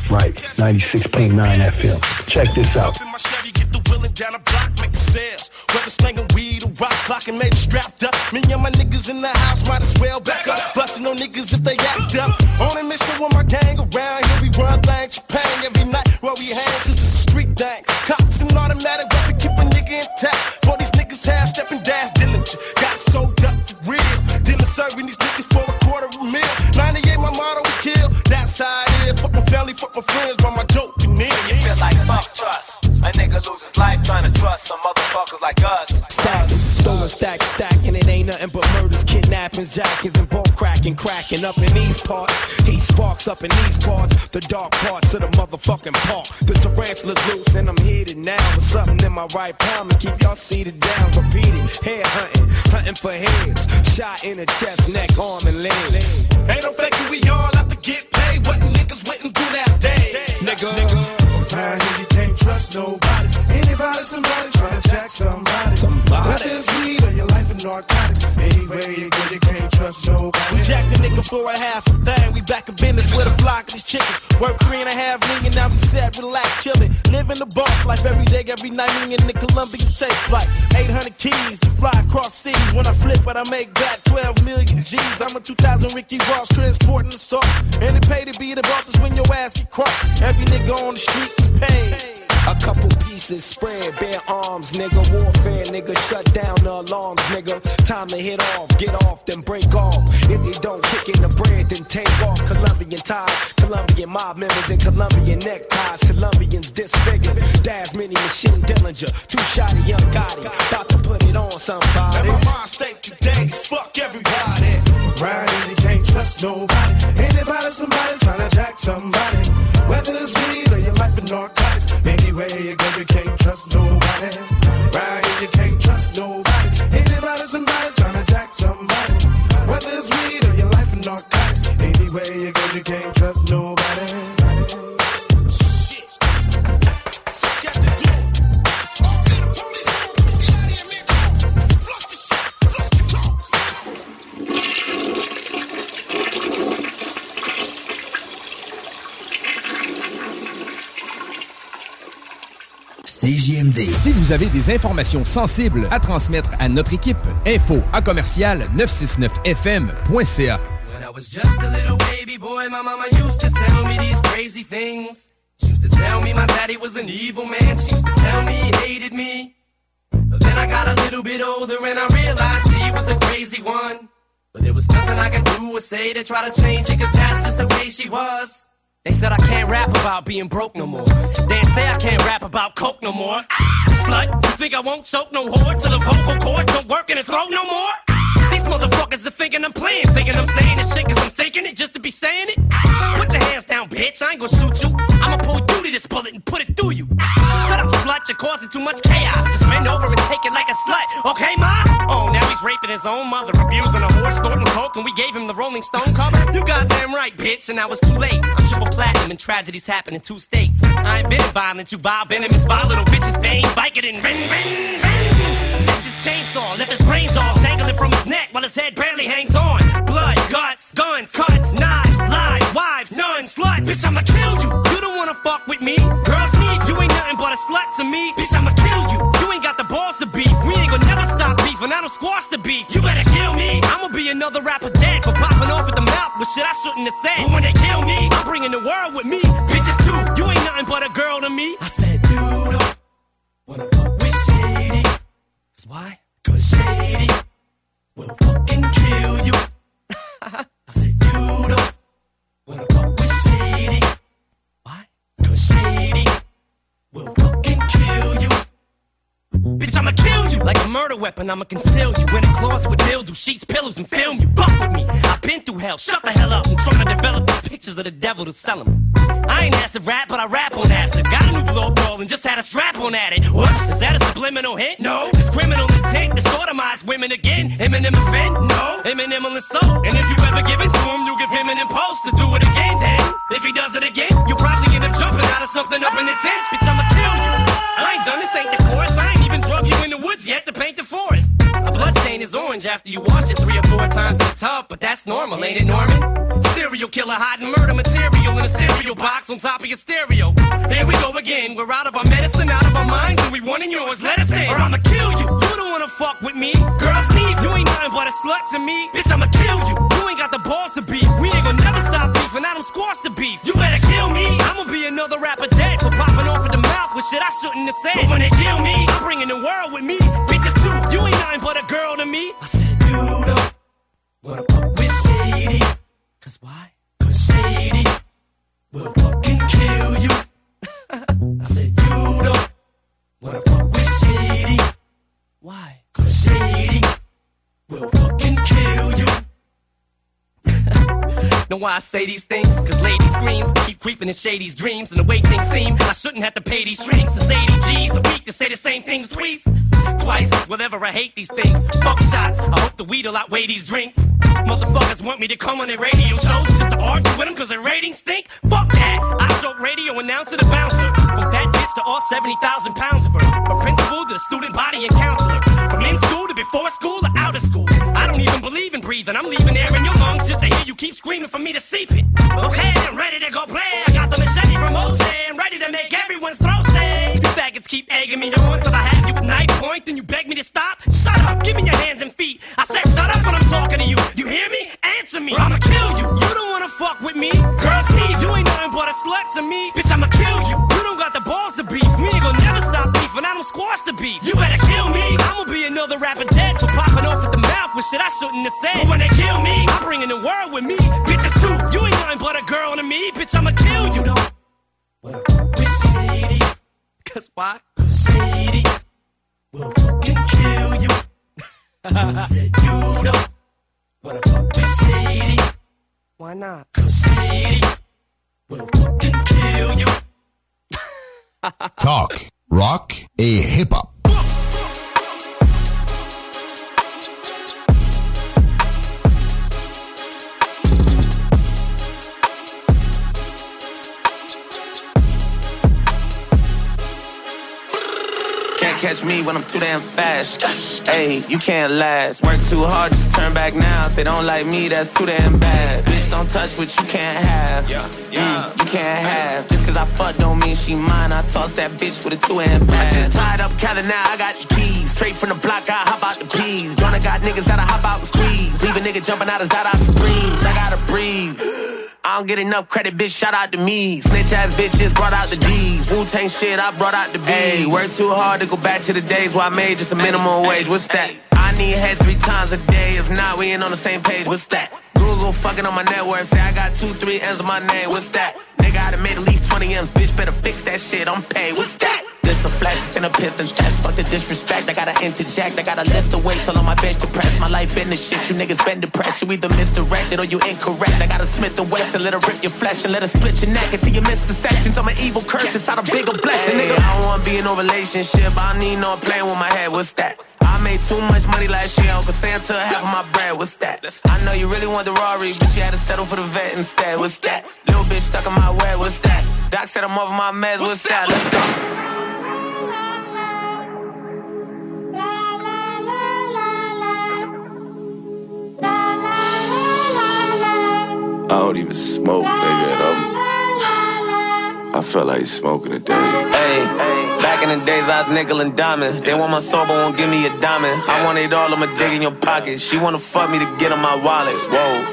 Right, 96.9 FM. Check this out. Whether weed or rocks, clocking made strapped up. Me and my niggas in the house might as well back up. Busting niggas if they act up. On a mission with my gang around here, we run every night where we hang, serving these niggas for a quarter of a meal. 98, my motto, we kill. That's how it is. Fuck my family, fuck my friends, but my joke, you need. You feel like fuck trust. A nigga lose his life trying to trust some motherfuckers like us. Stacks, stolen stack, stacking. It ain't nothing but murders, kidnappings, jackings, and vault cracking, cracking up in these parts. Sparks up in these parts. The dark parts of the motherfucking park. The tarantula's loose and I'm heated now with something in my right palm and keep y'all seated down. Repeat it, head hunting, hunting for heads. Shot in the chest, neck, arm, and legs. Ain't no faking, we all have to get paid. What niggas wouldn't do nowadays? Nigga, Around here you can't trust nobody. Anybody, somebody trying to jack somebody. Somebody. Whether it's weed or your life in narcotics. Anywhere you go, you can't trust nobody. We jacked the nigga for a half a thing. We back in business with a flock of these chickens. Worth three and a half million, now we set, relax, chillin'. Living the boss life every day, every night. Me in the Columbia safe, flight. 800 keys to fly across seas. When I flip but I make back 12 million G's. I'm a 2000 Ricky Ross transporting the salt. And it pay to be the boss is when your ass get crossed. Every nigga on the street is paid. A couple pieces spread, bare arms, nigga. Warfare, nigga. Shut down the alarms, nigga. Time to hit off, get off, then break off. If they don't kick in the bread, then take off. Colombian ties, Colombian mob members, and Colombian neckties. Colombians disfigured. Dash mini machine Dillinger. Two shot of young Gotti. About to put it on somebody. And my mind state today is fuck everybody. Around here you can't trust nobody. Anybody, somebody trying to jack somebody. Whether it's weed or your life in narcotics. Anyway, you go, you can't trust nobody. Right here, you can't trust nobody. Anybody, somebody trying to jack somebody. Whether it's weed or your life in narcotics. Anyway, you go, you can't CJMD. Si vous avez des informations sensibles à transmettre à notre équipe, info à commercial 969fm.ca. When I was just a little baby boy, my mama used to tell me these crazy things. She used to tell me my daddy was an evil man. She used to tell me he hated me. But then I got a little bit older and I realized she was the crazy one. But there was nothing I could do or say to try to change it, cause that's just the way she was. They said I can't rap about being broke no more. They say I can't rap about coke no more. Ah, slut, you think I won't choke no whore till the vocal cords don't work in the throat no more? Ah, these motherfuckers are thinking I'm playing, thinking I'm saying this shit cause I'm thinking it just to be saying it. Ah, put your hands down, bitch, I ain't gonna shoot you. I'ma pull you to this bullet and put it through you. Ah, shut up, slut, you're causing too much chaos. Just bend over and take it like a slut, okay, now his own mother, abusing a horse, snorting coke, and we gave him the Rolling Stone cover? You goddamn right, bitch, and I was too late. I'm triple platinum and tragedies happen in two states. I ain't been violent, you vile venomous, vile little bitches, bang, Vicodin, ring, ring, ring. Chainsaw, left his brains all dangling from his neck while his head barely hangs on. Blood, guts, guns, cuts, knives, lies, wives, nuns, sluts. Bitch, I'ma kill you. You don't wanna fuck with me. Girls need you ain't nothing but a slut to me. Bitch, I'ma kill you. And I don't squash the beef. You better kill me. I'ma be another rapper dead for popping off at the mouth with shit I shouldn't have said. But when they kill me, I'm bringing the world with me. Bitches too. You ain't nothing but a girl to me. I said you don't wanna fuck with shady. Cause why? Cause shady will fucking kill you. *laughs* I said you don't wanna fuck with shady. Why? Cause shady will fucking. Bitch, I'ma kill you like a murder weapon. I'ma conceal you in a closet with mildew, sheets, pillows, and film you. Fuck with me. I've been through hell. Shut the hell up. I'm trying to develop these pictures of the devil to sell them. I ain't acid rap, but I rap on acid. Got a new blow ball and just had a strap on at it. Whoops, is that a subliminal hint? No. It's criminal intent to sodomize women again. Eminem offend? No. Eminem will insult. And if you ever give it to him, you give him an impulse to do it again. Then, if he does it again, you'll probably end up jumping out of something up in the tent. Bitch, I'ma kill you. I ain't done this, ain't the chorus. I ain't even drug you in the woods yet to paint the forest. A blood stain is orange after you wash it three or four times in the tub, but that's normal, ain't it, Norman? Serial killer hiding murder material in a cereal box on top of your stereo. Here we go again. We're out of our medicine, out of our minds, and we want wanting yours. Let us in, or I'ma kill you. You don't wanna fuck with me. Girls need you ain't nothing but a slut to me. Bitch, I'ma kill you. You ain't got the balls to beef. We ain't gonna never stop beef, and I don't squash the beef. You better kill me. I'ma be another rapper dead for popping off with shit I shouldn't have said. But when they kill me, I'm bringing the world with me. Bitches too. You ain't nothing but a girl to me. I said you don't wanna fuck with shady. Cause why? Cause shady will fucking kill you. I said you don't wanna fuck with shady. Why? Cause shady will fucking kill you. Know why I say these things? Cause lady screams keep creeping in shady's dreams. And the way things seem, I shouldn't have to pay these shrinks. It's 80 G's a week to say the same things twice. Twice, whatever, I hate these things. Fuck shots, I hope the weed'll outweigh these drinks. Motherfuckers want me to come on their radio shows just to argue with them cause their ratings stink. Fuck that! I show radio announcer to bouncer. From that bitch to all 70,000 pounds of her. From principal to the student body and counselor. From in school to before school to out of school. Breathing. I'm leaving air in your lungs just to hear you keep screaming for me to seep it. Okay, I'm ready to go play. I got the machete from. I'm ready to make everyone's throat sing. You faggots keep egging me on till I have you at knife point. Then you beg me to stop. Shut up, give me your hands and feet. I said shut up when I'm talking to you. You hear me? Answer me. Or I'ma kill you. You don't wanna fuck with me. Girls need you ain't nothing but a slut to me. Bitch, I'ma kill you. You don't got the balls to beef. Me gonna never stop beef, and I don't squash the beef. You better kill me. I'ma be another rapper dead for popping off at the mouth with shit I shouldn't have said. But when they kill me, I'm bringing the world with me. Bitches too. You ain't nothing but a girl to me. Bitch, I'ma kill you. Don't wanna fuck with shady. Cause why? Cause shady will fucking kill you. *laughs* Said you don't wanna fuck with shady. Why not? Cause shady will fucking kill you. Talk, rock a hip-hop. Can't catch me when I'm too damn fast. Hey, you can't last. Work too hard, just turn back now. If they don't like me, that's too damn bad. Bitch, don't touch what you can't have. Yeah, Mm, you can't have. Just cause I fuck don't mean she mine. I toss that bitch with a two hand pad. Just tied up, Cali now, I got your keys. Straight from the block, I hop out the keys. Gonna got niggas that I hop out and squeeze. Leave a nigga jumping out his dot out screams. I gotta breathe. I don't get enough credit, bitch. Shout out to me. Snitch ass bitches brought out the D's. Wu Tang shit, I brought out the B. Hey, work too hard to go back to the days where I made just a minimum wage. What's that? I need head three times a day. If not, we ain't on the same page. What's that? Google fucking on my network. Say I got two, three M's on my name. What's that? Nigga, I done made at least 20 M's. Bitch, better fix that shit. I'm paid. What's that? This a flex and a piss and test. Fuck the disrespect. I gotta interject. I gotta lift the weights all on my bench to press. My life been the shit. You niggas been depressed. You either misdirected or you incorrect. I gotta Smith the West and let her rip your flesh and let her split your neck until you miss the sections. I'm an evil curse inside a bigger blessing, nigga. I don't wanna be in no relationship. I need no playing with my head. What's that? I made too much money last year. Uncle Santa half of my bread. What's that? I know you really want the Rari, but you had to settle for the vet instead. What's that? Little bitch stuck in my web. What's that? Doc said I'm over my meds. What's that? Let's go. Don't even smoke, nigga. And I'm, I felt like smoking today. Hey, back in the days I was nickel and diamond. They want my soul, but won't give me a diamond. I want it all, I'ma dig in your pocket. She wanna fuck me to get in my wallet. Whoa.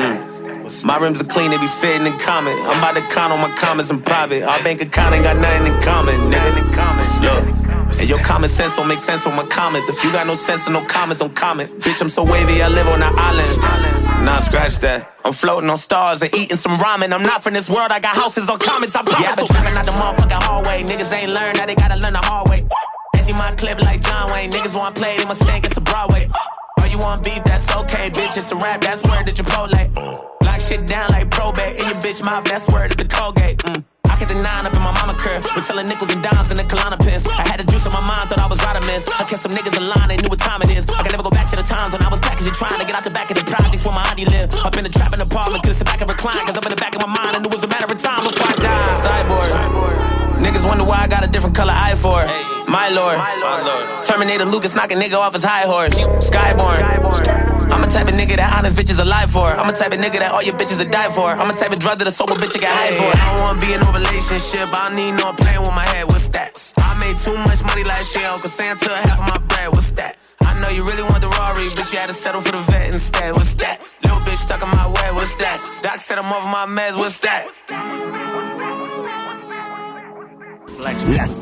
Mm. My rims are clean, they be sitting in common. I'm about to count on my comments in private. Our bank account ain't got nothing in common, nigga. Yeah. And your common sense don't make sense on my comments. If you got no sense and no comments, don't comment. Bitch, I'm so wavy, I live on an island. Nah, scratch that. I'm floating on stars and eating some ramen. I'm not from this world, I got houses on comments, I promise. Yeah, I been out the motherfucking hallway. Niggas ain't learned, now they gotta learn the hard way. Empty my clip like John Wayne. Niggas want play, they must think it's a Broadway. Or you want beef, that's okay, bitch. It's a rap, that's word that Chipotle. Lock shit down like probate. In your bitch mouth, that's word at the Colgate. Mm. Get the nine up in my mama curve. Was selling nickels and dimes in the Kalana piss. I had a juice on my mind, thought I was Rodimus. I kept some niggas in line, they knew what time it is. I can never go back to the times when I was packaging, trying to get out the back of the projects where my auntie lived. Up in the trap in the apartment, could sit back and recline. Cause up in the back of my mind, I knew it was a matter of time before I died. Cyborg. Niggas wonder why I got a different color eye for. My lord. Terminator Lucas knock a nigga off his high horse. Skyborn. I'm a type of nigga that honest bitches alive for. I'm a type of nigga that all your bitches are die for. I'm a type of drug that a sober bitch get high for. I don't wanna be in no relationship. I need no playing with my head. What's that? I made too much money last year. Uncle Santa half of my bread. What's that? I know you really want the Rari, but you had to settle for the vet instead. What's that? Little bitch stuck in my way. What's that? Doc said I'm over my meds. What's that? La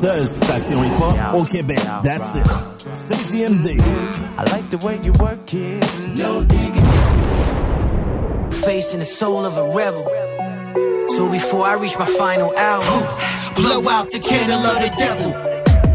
seule station hip-hop au Québec. That's it. CGMD. I like the way you work it. No digging. Facing the soul of a rebel. So before I reach my final hour, blow out the candle of the devil.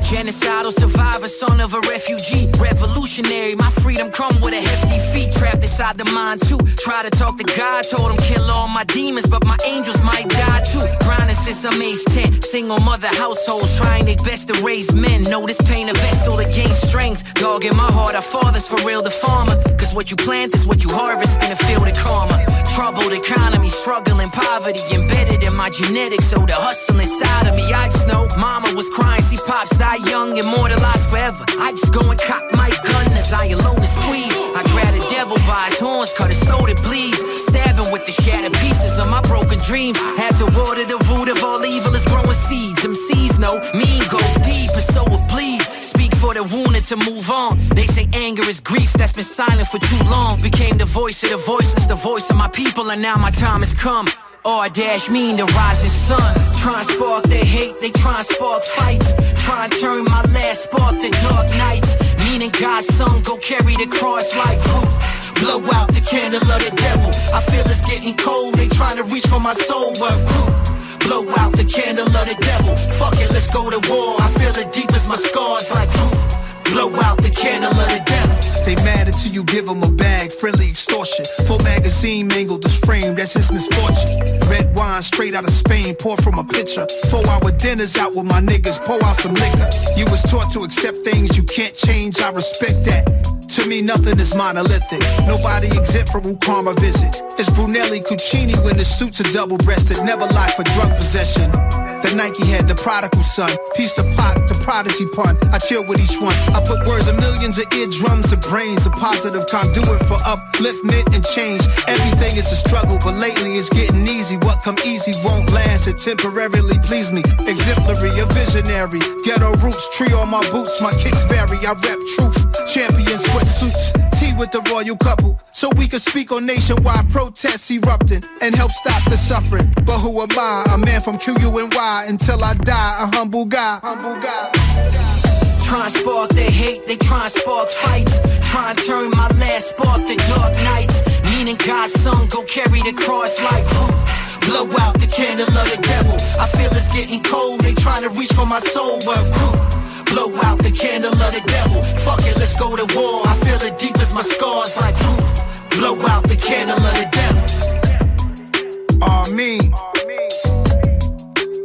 Genocidal survivor, son of a refugee. Revolutionary, my freedom come with a hefty fee. Trapped inside the mind too. Try to talk to God, told him kill all my demons, but my angels might die too. Grinding since I'm age 10. Single mother households trying their best to raise men. Know this pain a vessel to gain strength. Dog in my heart, our fathers for real, the farmer. Cause what you plant is what you harvest in the field of karma. Troubled economy, struggling poverty, embedded in my genetics. So the hustle inside of me, I just know mama was crying, see pops die young, immortalized forever. I just go and cock my gun as I alone and squeeze. I grab the devil by his horns, cut his slow to bleeds. Stabbing with the shattered pieces of my broken dreams. Had to water the root of all evil is growing seeds. Them seeds know mean go deep, and so it bleed. Speak for the wounded to move on. They say anger is grief that's been silent for too long. Became the voice of the voiceless, the voice of my people, and now my time has come. R dash mean the rising sun. Try and spark their hate, they try and spark fights. Try and turn my last spark to dark nights. Meaning God's son go carry the cross like who? Blow out the candle of the devil. I feel it's getting cold, they trying to reach for my soul, but who? Blow out the candle of the devil. Fuck it, let's go to war. I feel it deep as my scars, like who? Blow out the candle of the devil. They mad until you give them a bag, friendly extortion. Full magazine mangled this frame, that's his misfortune. Red wine straight out of Spain, pour from a pitcher. Four hour dinners out with my niggas, pour out some liquor. You was taught to accept things you can't change, I respect that. To me, nothing is monolithic. Nobody exempt from who karma visit. It's Brunelli Cucini when the suits are double breasted, never lie for drug possession. The The Nike head, the prodigal son. Piece to pot, the prodigy pun. I chill with each one. I put words in millions of eardrums and brains. A positive conduit for upliftment and change. Everything is a struggle, but lately it's getting easy. What come easy won't last. It temporarily please me. Exemplary, a visionary. Ghetto roots, tree on my boots. My kicks vary. I rep truth. Champion sweatsuits. Tea with the royal couple. So we can speak on nationwide protests erupting and help stop the suffering. But who am I? A man from QUNY until I die. A humble guy. Humble guy. Try and spark the hate, they try and spark fights. Try and turn my last spark to dark nights. Meaning God's son go carry the cross like who? Blow out the candle of the devil. I feel it's getting cold, they trying to reach for my soul, but who? Blow out the candle of the devil. Fuck it, let's go to war. I feel it deep as my scars like? Blow out the candle of the devil. Ah, me.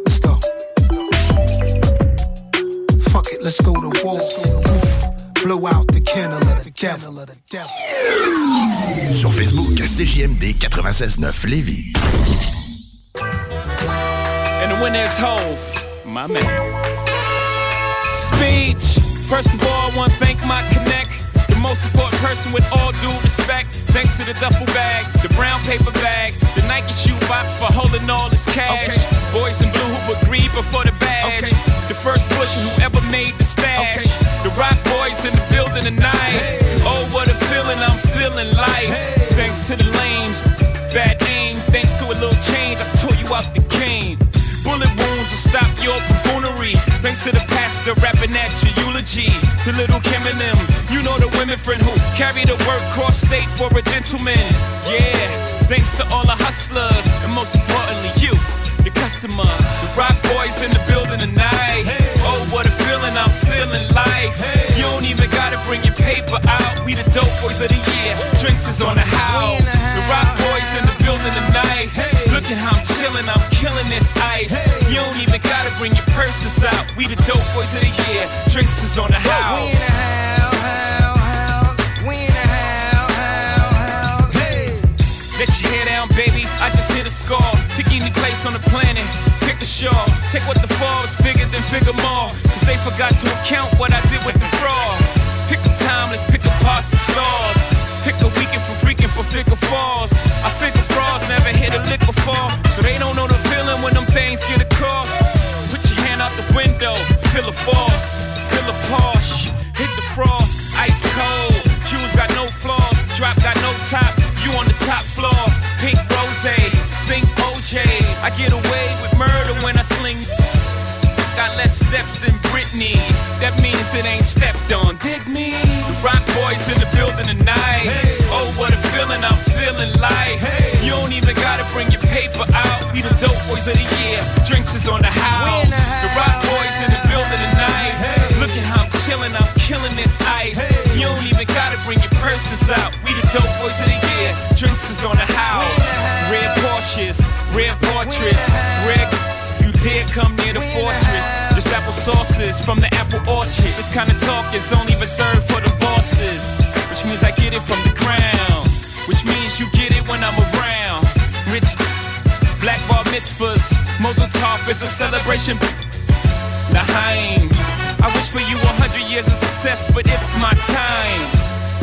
Let's go. Fuck it, let's go to war. Blow out the candle of the devil. Of the devil. Sur Facebook, CJMD 96.9 Lévis. And the winner is Hove, my man. Speech. First of all, I want to thank my connect. The most important person with all due respect. Thanks to the duffel bag, the brown paper bag, the Nike shoe box for holding all this cash. Boys in blue who agreed before the badge. The first pusher who ever made the stash. The rock boys in the building tonight. Oh, what a feeling I'm feeling like. Thanks to the lanes, bad aim. Thanks to a little change, I tore you out the game. Bullet wounds will stop your buffoonery. Thanks to the pastor rapping at your eulogy. To little Kim and them, you know the women friend who carry the word cross state for a gentleman. Yeah, thanks to all the hustlers, and most importantly, you, the customer. The rock boys in the building tonight. Oh, what a feeling I'm feeling like. You don't even gotta bring your paper out. We the dope boys of the year. Drinks is on the house. The rock boys in the building tonight. Look at how I'm chilling, I'm killing this ice. You don't even gotta bring your purses out. We the dope boys of the year. Drinks is on the house. We in the house, house. We in the house, house. Hey. Let your hair down, baby. I just hit a score. Pick any place on the planet. Pick a show. Take what the fall was bigger than figure more. Cause they forgot to account what I did with the fraud. Pick a timeless, pick a parts and stars. Pick a weekend for freaking for figure falls. I figure never hit a lick before. So they don't know the feeling when them things get across. Put your hand out the window, feel a force, feel a Porsche. Hit the frost, ice cold. Shoes got no flaws, drop got no top. You on the top floor, pink rose, think OJ. I get away with murder when I sling. Got less steps than Britney. That means it ain't stepped on. Dig me. The rock boys in the building tonight. A feeling I'm feeling like. You don't even gotta bring your paper out. We the dope boys of the year. Drinks is on the house. The rock boys in the building tonight. Look at how I'm chilling. I'm killing this ice. You don't even gotta bring your purses out. We the dope boys of the year. Drinks is on the house. Red Porsches, red portraits, red you dare come near the fortress. This apple sauces from the apple orchard. This kind of talk is only reserved for the bosses. Which means I get it from the ground. Which means you get it when I'm around. Rich black bar mitzvahs. Mozel Tov is a celebration. Lahaim. I wish for you a hundred years of success, but it's my time.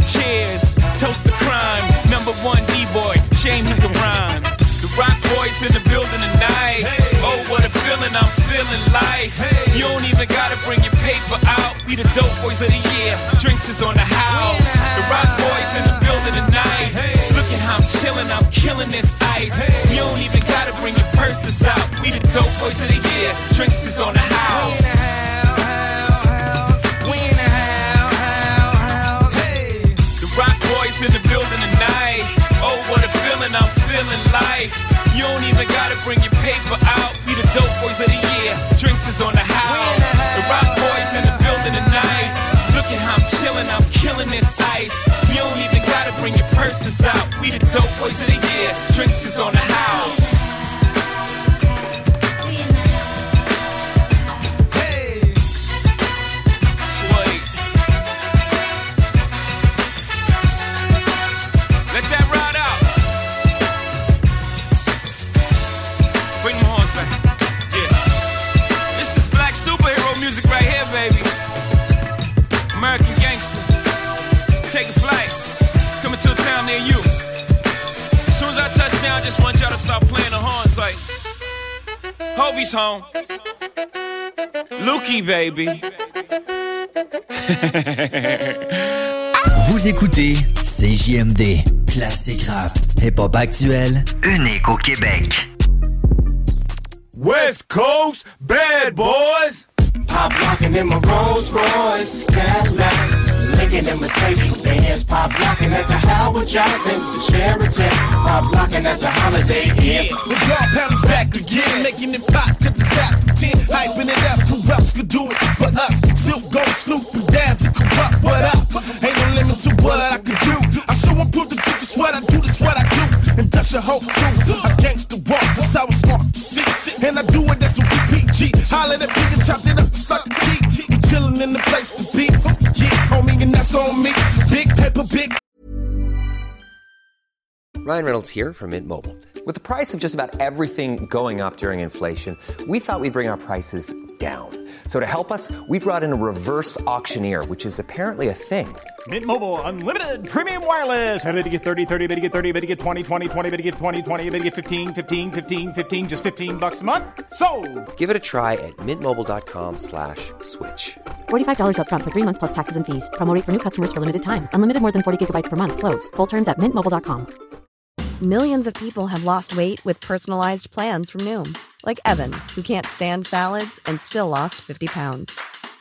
Cheers, toast the crime. Number one D-boy, shame he can rhyme. The rock boys in the building tonight. Oh, what a feeling I'm feeling like. You don't even gotta bring your paper out. We the dope boys of the year. Drinks is on the house. The rock boys in the building tonight. Look at how I'm chilling, I'm killing this ice. You don't even gotta bring your purses out. We the dope boys of the year. Drinks is on the house. The hell, hell, how the rock boys in the building tonight. Oh, what a feeling I'm feeling like. You don't even gotta bring your paper out. We the dope boys of the year. Drinks is on the house. The rock boys in the building tonight. Look at how I'm chilling, I'm killing this ice. You don't even gotta bring your purses out. We the dope boys of the year. Drinks is on the house. Mookie's home. Lukey, baby. Vous écoutez CJMD, classique rap, hip-hop actuel, unique au Québec. West Coast bad boys. Pop locking in my Rolls Royce Cadillac. Lincoln and Mercedes Benz. Pop locking at the Howard Johnson, the Sheraton. Pop locking at the Holiday Inn. The dog pound's back again, making it pop, cause it's after 10. Hyping it up, who else could do it but us? Silk go snooping down to corrupt, what up? Ain't no limit to what I can do. I show and prove the truth, this what I do, this what I do. And that's your whole crew. I gangsta walk, that's how it's smart to see. And I do it, that's a PPG. Holler at big and chopped it up, suck the key. In the place to be. Yeah, and that's on me. Big big Ryan Reynolds here from Mint Mobile. With the price of just about everything going up during inflation, we thought we'd bring our prices down. So to help us, we brought in a reverse auctioneer, which is apparently a thing. Mint Mobile unlimited premium wireless. Ready to get 30, 30, bit to get 30, bit to get 20, 20, 20, bit to get 20, 20, bit to get 15, 15, 15, 15 just 15 bucks a month. So, Give it a try at mintmobile.com slash switch. $45 upfront for three months plus taxes and fees. Promo for new customers for limited time. Unlimited more than 40 gigabytes per month. Slows. Full terms at mintmobile.com. Millions of people have lost weight with personalized plans from Noom, like Evan, who can't stand salads and still lost 50 pounds.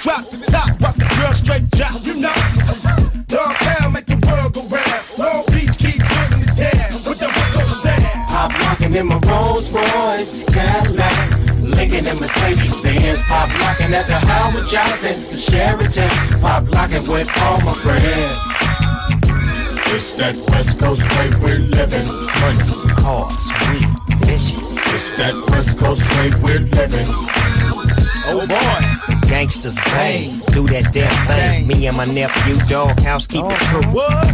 drop the top. Watch the girl straight drop. You know, downtown make the world go round. Long Beach keep putting it down with the West Coast sound. Pop locking in my Rolls Royce Cadillac. Lincoln and Mercedes Benz. Pop locking at the Howard Johnson, the Sheraton. Pop locking with all my friends. It's that West Coast way we're living. Money, cars, weed, bitches. It's that West Coast way we're living. Oh boy. Gangsters bang, do that damn thing. Me and my nephew, dog, housekeeper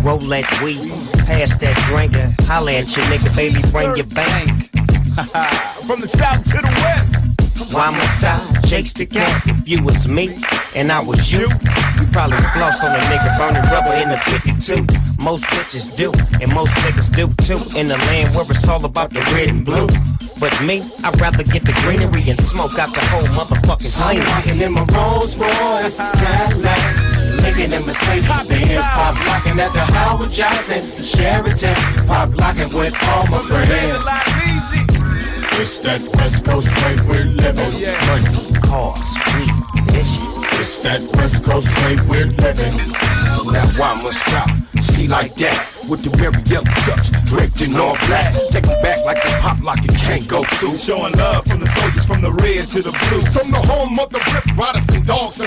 Roll that weed, pass that drink. Holla at your nigga, baby, bring your bank. *laughs* From the south to the west. Why my style shakes the cat? If you was me and I was you, you probably floss on a nigga burning rubber in the 52. Most bitches do, and most niggas do too. In the land where it's all about the red and blue. But me, I'd rather get the greenery and smoke out the whole motherfucking I'm scene. locking in my Rolls Royce Cadillac. Lincoln and Mercedes Benz. Pop locking at the Howard Johnson, the Sheraton. Pop locking with all my friends. It's that West Coast way we're living. Oh, Money, cars, weed, bitches. It's that West Coast way we're living. Now why must stop? Like that with the very yellow touch, draped in all black. Take it back like a pop like it can't go to. Showing love from the soldiers from the red to the blue. From the home of the rip riders and dogs and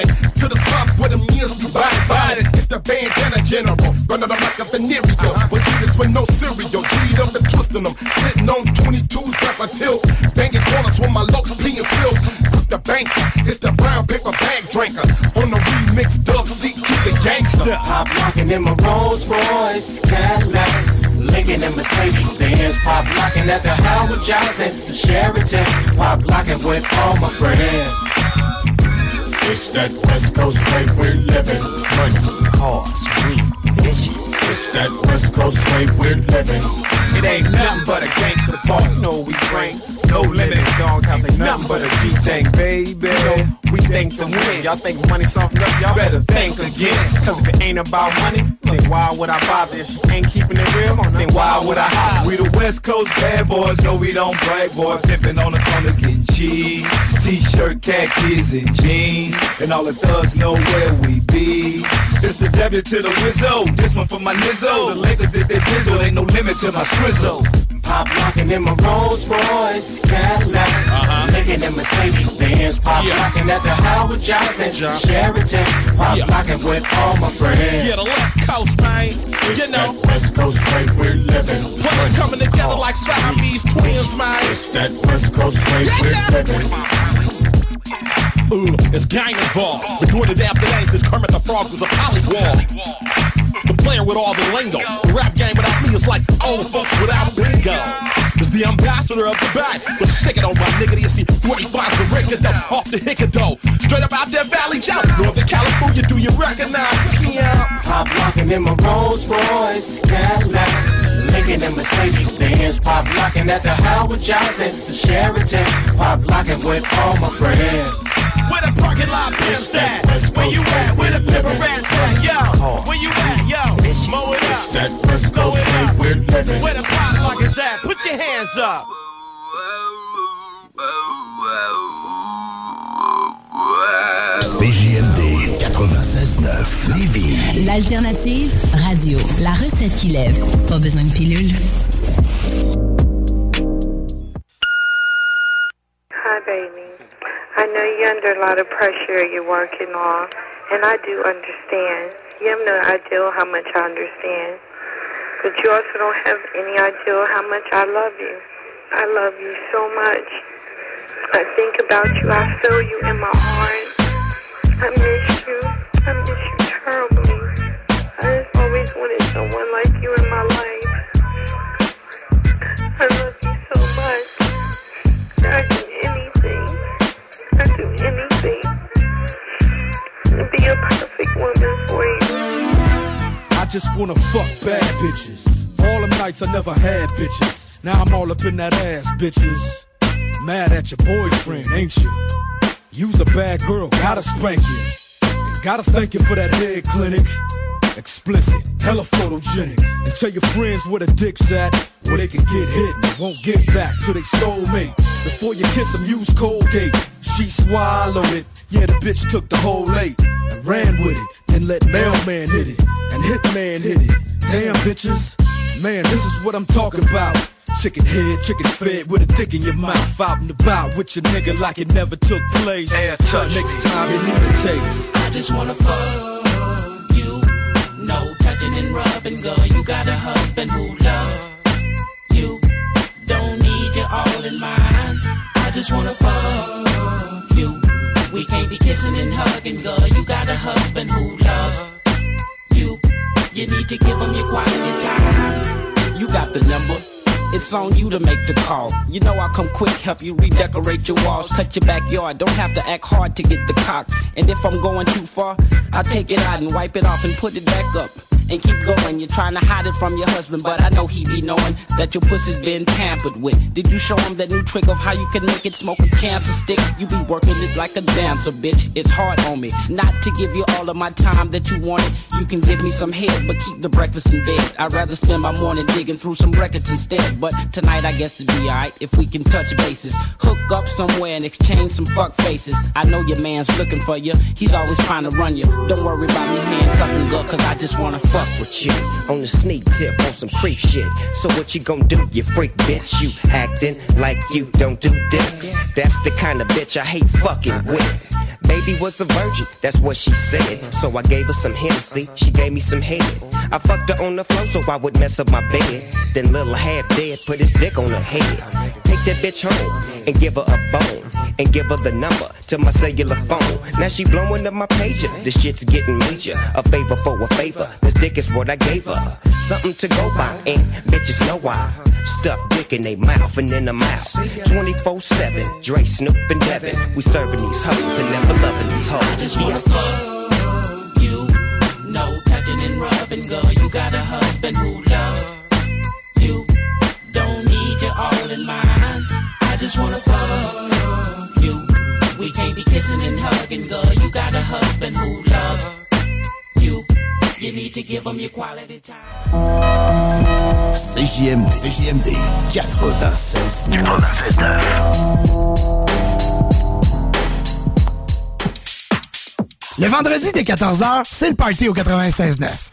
it to the south where the meals combine divided. It's the bandana general, running them like a venereal. With niggas with no cereal, treat up and twisting them. Sitting on 22s as I tilt, banging corners with my locks being silk. The bank, it's the brown paper bag drinker. On the remix, Dub keep the gangster. Pop locking in my Rolls Royce Cadillac. Lincoln and Mercedes Benz. Pop locking at the Howard Johnson, Sheraton. Pop locking with all my friends. It's that West Coast way we're living. Money, cars, weed. It's that West Coast way we're living. It ain't nothing but a gangster party. You know we drink. no limit. Doghouse ain't nothing but a G thing, baby. We think the win. Y'all think money something up? Y'all better think again. Cause if it ain't about money, then why would I bother? If she ain't keeping it real, then why would I hide? We the West Coast bad boys, no we don't brag, boy. Pimpin' on the corner, getting cheese. T-shirt, khakis, and jeans. And all the thugs know where we be. It's the W to the Wizzo. This one for my Nizzo. The Lakers did their bizzle. Ain't no limit to my swizzle. Pop locking in my Rolls Royce Cadillac. Lincoln Lincoln and Mercedes Benz. Pop Yeah. locking at the Howard Johnson. Sheraton. Pop Yeah. locking with all my friends. Yeah, the left coast, man. It's You know, that West Coast way we're living. players coming together like Siamese twins, man. It's that West Coast way we're living. Ugh, it's gang involved. It after days. This Kermit the Frog was a polywall. The player with all the lingo. The rap game without me is like old folks without bingo. Is the ambassador of the back. But shake it on my nigga. You see 45's a record off the Hickado. Straight up out there, Valley Joe. Northern California, do you recognize me? Yeah. Pop locking in my Rolls Royce Cadillac. Lincoln and Mercedes Benz. Pop locking at the Howard Johnson. The Sheraton. Pop locking with all my friends. Where the parking lot pimps at? Where you at? Where the pimper rats at? Yo, where you at? Yo, mow it It's up. that West Blow Coast it we're living. Where the pop lock is at? Put your hands up. CJMD 96.9 Lévis. L'alternative radio. La recette qui lève. Pas besoin de pilule. I know you're under a lot of pressure you're working on, and I do understand. You have no idea how much I understand. But you also don't have any idea how much I love you. I love you so much. I think about you. I feel you in my heart. I miss you. I miss you terribly. I just always wanted someone like you in my life. I love you so much. I'd be a perfect woman for you. I just wanna fuck bad bitches. All them nights I never had bitches. Now I'm all up in that ass, bitches. Mad at your boyfriend, ain't you? You's a bad girl, gotta spank you. And gotta thank you for that head clinic. Explicit, hella photogenic. And tell your friends where the dick's at, where they can get hit and won't get back till they soulmate. Before you kiss them, use Colgate. She swallowed it. Yeah, the bitch took the whole eight and ran with it. Then let mailman hit it and hitman hit it. Damn bitches, man, this is what I'm talking about. Chicken head, chicken fed with a dick in your mouth. Out and about with your nigga like it never took place. Next time you need a taste. I just wanna fuck you. No touching and rubbing, girl. You got a husband who loves you. Don't need you all in mine. I just wanna fuck you. We can't be kissing and hugging, girl. You got a husband who loves you. You need to give him your quality time. You got the number. It's on you to make the call. You know I'll come quick, help you redecorate your walls, cut your backyard. Don't have to act hard to get the cock. And if I'm going too far, I'll take it out and wipe it off and put it back up. And keep going. You're trying to hide it from your husband, but I know he be knowing that your pussy's been tampered with. Did you show him that new trick of how you can make it smoke a cancer stick? You be working it like a dancer, bitch. It's hard on me. Not to give you all of my time that you wanted. You can give me some head, but keep the breakfast in bed. I'd rather spend my morning digging through some records instead. But tonight I guess it'd be alright if we can touch bases. Hook up somewhere and exchange some fuck faces. I know your man's looking for you. He's always trying to run you. Don't worry about me handcuffing girl, cause I just wanna fuck with you. On the sneak tip on some creep shit. So what you gon' do, you freak bitch? You acting like you don't do dicks. That's the kind of bitch I hate fucking with. Baby was a virgin, that's what she said. So I gave her some Hennessy, she gave me some head. I fucked her on the floor so I would mess up my bed. Then little half dead put his dick on her head. Take that bitch home and give her a bone. And give her the number to my cellular phone. Now she blowing up my pager. This shit's getting major. A favor for a favor. This dick is what I gave her. Something to go by, and bitches know why. Stuff dick in they mouth and in the mouth. 24 7. Dre, Snoop, and Devin. We serving these hoes and never loving these hoes. I just wanna fuck you. No touching and rubbing, girl. You got a husband who loves in mine. I just wanna fuck you. We can't be kissing and hugging, girl. You got a husband who loves you. You need to give him your quality time. CJMD. CJMD 96. 96 Le vendredi dès 14h, c'est le party au 96.9.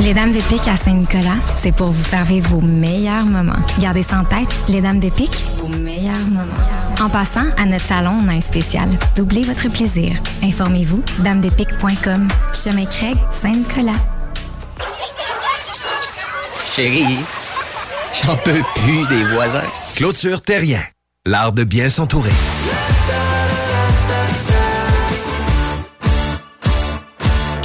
Les Dames de Pique à Saint-Nicolas, c'est pour vous faire vivre vos meilleurs moments. Gardez ça en tête, les Dames de Pique, vos meilleurs moments. En passant, à notre salon, on a un spécial. Doublez votre plaisir. Informez-vous, damedepique.com. Chemin Craig, Saint-Nicolas. Chérie, j'en peux plus des voisins. Clôture Terrien, l'art de bien s'entourer.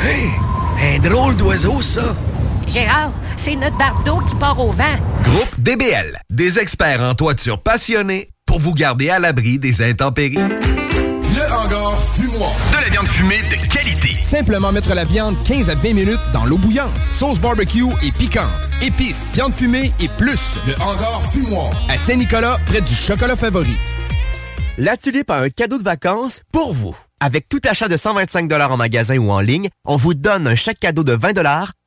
Hey, un drôle d'oiseau, ça. Gérard, c'est notre bardeau qui part au vent. Groupe DBL, des experts en toiture passionnés pour vous garder à l'abri des intempéries. Le hangar fumoir. De la viande fumée de qualité. Simplement mettre la viande 15 à 20 minutes dans l'eau bouillante. Sauce barbecue et piquante. Épices, viande fumée et plus. Le hangar fumoir. À Saint-Nicolas, près du chocolat favori. La Tulipe a un cadeau de vacances pour vous. Avec tout achat de 125 en magasin ou en ligne, on vous donne un chèque cadeau de 20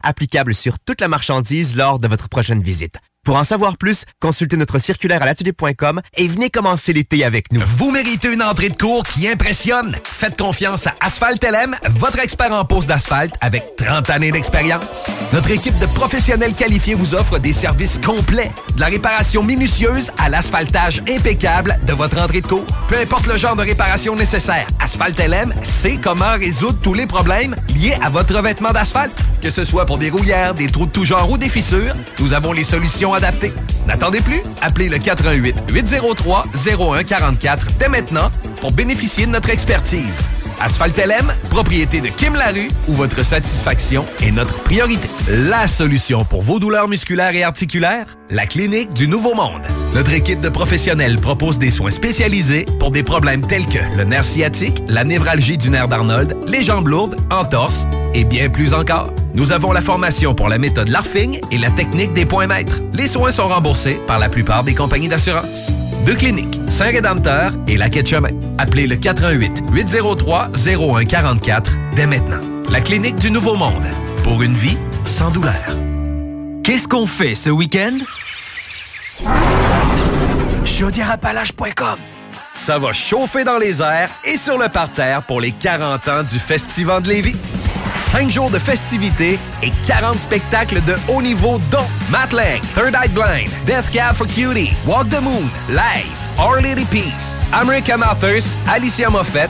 applicable sur toute la marchandise lors de votre prochaine visite. Pour en savoir plus, consultez notre circulaire à l'atelier.com et venez commencer l'été avec nous. Vous méritez une entrée de cours qui impressionne. Faites confiance à Asphalt LM, votre expert en pose d'asphalte avec 30 années d'expérience. Notre équipe de professionnels qualifiés vous offre des services complets, de la réparation minutieuse à l'asphaltage impeccable de votre entrée de cours. Peu importe le genre de réparation nécessaire, Asphalt LM sait comment résoudre tous les problèmes liés à votre revêtement d'asphalte. Que ce soit pour des rouillères, des trous de tout genre ou des fissures, nous avons les solutions adaptées. N'attendez plus, appelez le 418 803 0144 dès maintenant pour bénéficier de notre expertise. Asphalt LM, propriété de Kim Larue, où votre satisfaction est notre priorité. La solution pour vos douleurs musculaires et articulaires, la clinique du Nouveau Monde. Notre équipe de professionnels propose des soins spécialisés pour des problèmes tels que le nerf sciatique, la névralgie du nerf d'Arnold, les jambes lourdes, entorses et bien plus encore. Nous avons la formation pour la méthode LARFING et la technique des points maîtres. Les soins sont remboursés par la plupart des compagnies d'assurance. Deux cliniques, Saint-Rédempteur et la Quai de Chemin. Appelez le 418 803 0144 dès maintenant. La clinique du Nouveau Monde. Pour une vie sans douleur. Qu'est-ce qu'on fait ce week-end? Chaudièreappalaches.com Ça va chauffer dans les airs et sur le parterre pour les 40 ans du Festival de Lévis. 5 jours de festivités et 40 spectacles de haut niveau dont Matt Lang, Third Eye Blind, Death Cab for Cutie, Walk the Moon, Live, Our Lady Peace, American Authors, Alicia Moffett,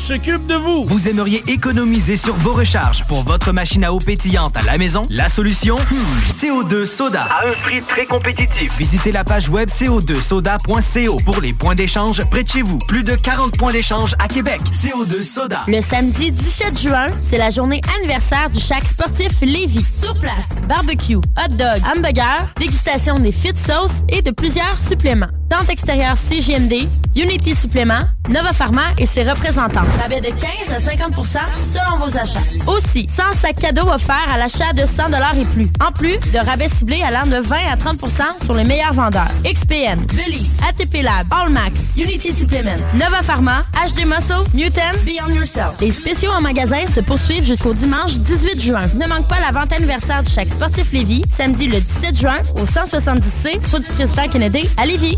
s'occupe de vous. Vous aimeriez économiser sur vos recharges pour votre machine à eau pétillante à la maison? La solution? Hmm, CO2 Soda. À un prix très compétitif. Visitez la page web co2soda.co pour les points d'échange près de chez vous. Plus de 40 points d'échange à Québec. CO2 Soda. Le samedi 17 juin, c'est la journée anniversaire du Chac sportif Lévis. Sur place, barbecue, hot dog, hamburger, dégustation des fit sauces et de plusieurs suppléments. Tente extérieure CGMD, Unity Supplément, Nova Pharma et ses représentants. Rabais de 15 à 50% selon vos achats. Aussi, 100 sacs cadeaux offerts à l'achat de 100 et plus. En plus de rabais ciblés allant de 20 à 30% sur les meilleurs vendeurs. XPN, Bully, ATP Lab, Allmax, Unity Supplement, Nova Pharma, HD Muscle, Newton, Beyond Yourself. Les spéciaux en magasin se poursuivent jusqu'au dimanche 18 juin. Ne manque pas la vente anniversaire du chaque sportif Lévis, samedi le 17 juin au 170C, route du président Kennedy à Lévis.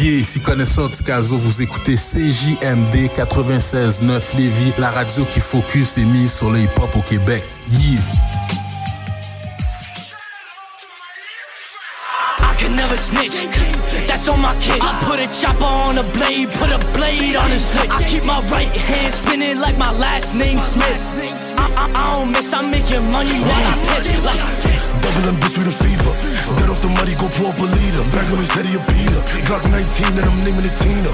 Yeah, ici connaisseur Ticazo, vous écoutez CJMD 96.9 Lévis, la radio qui focus et mise sur le hip-hop au Québec. Yeah. I can never snitch. That's on my kid. I put a chopper on a blade, put a blade on his hip. I keep my right hand spinning like my last name Smith. I, I, I don't miss, I'm making money while I piss. Like, M bitch with a fever. Get off the money, go pour up a leader. Back on his head, he a Peter. Glock 19 and I'm naming it Tina.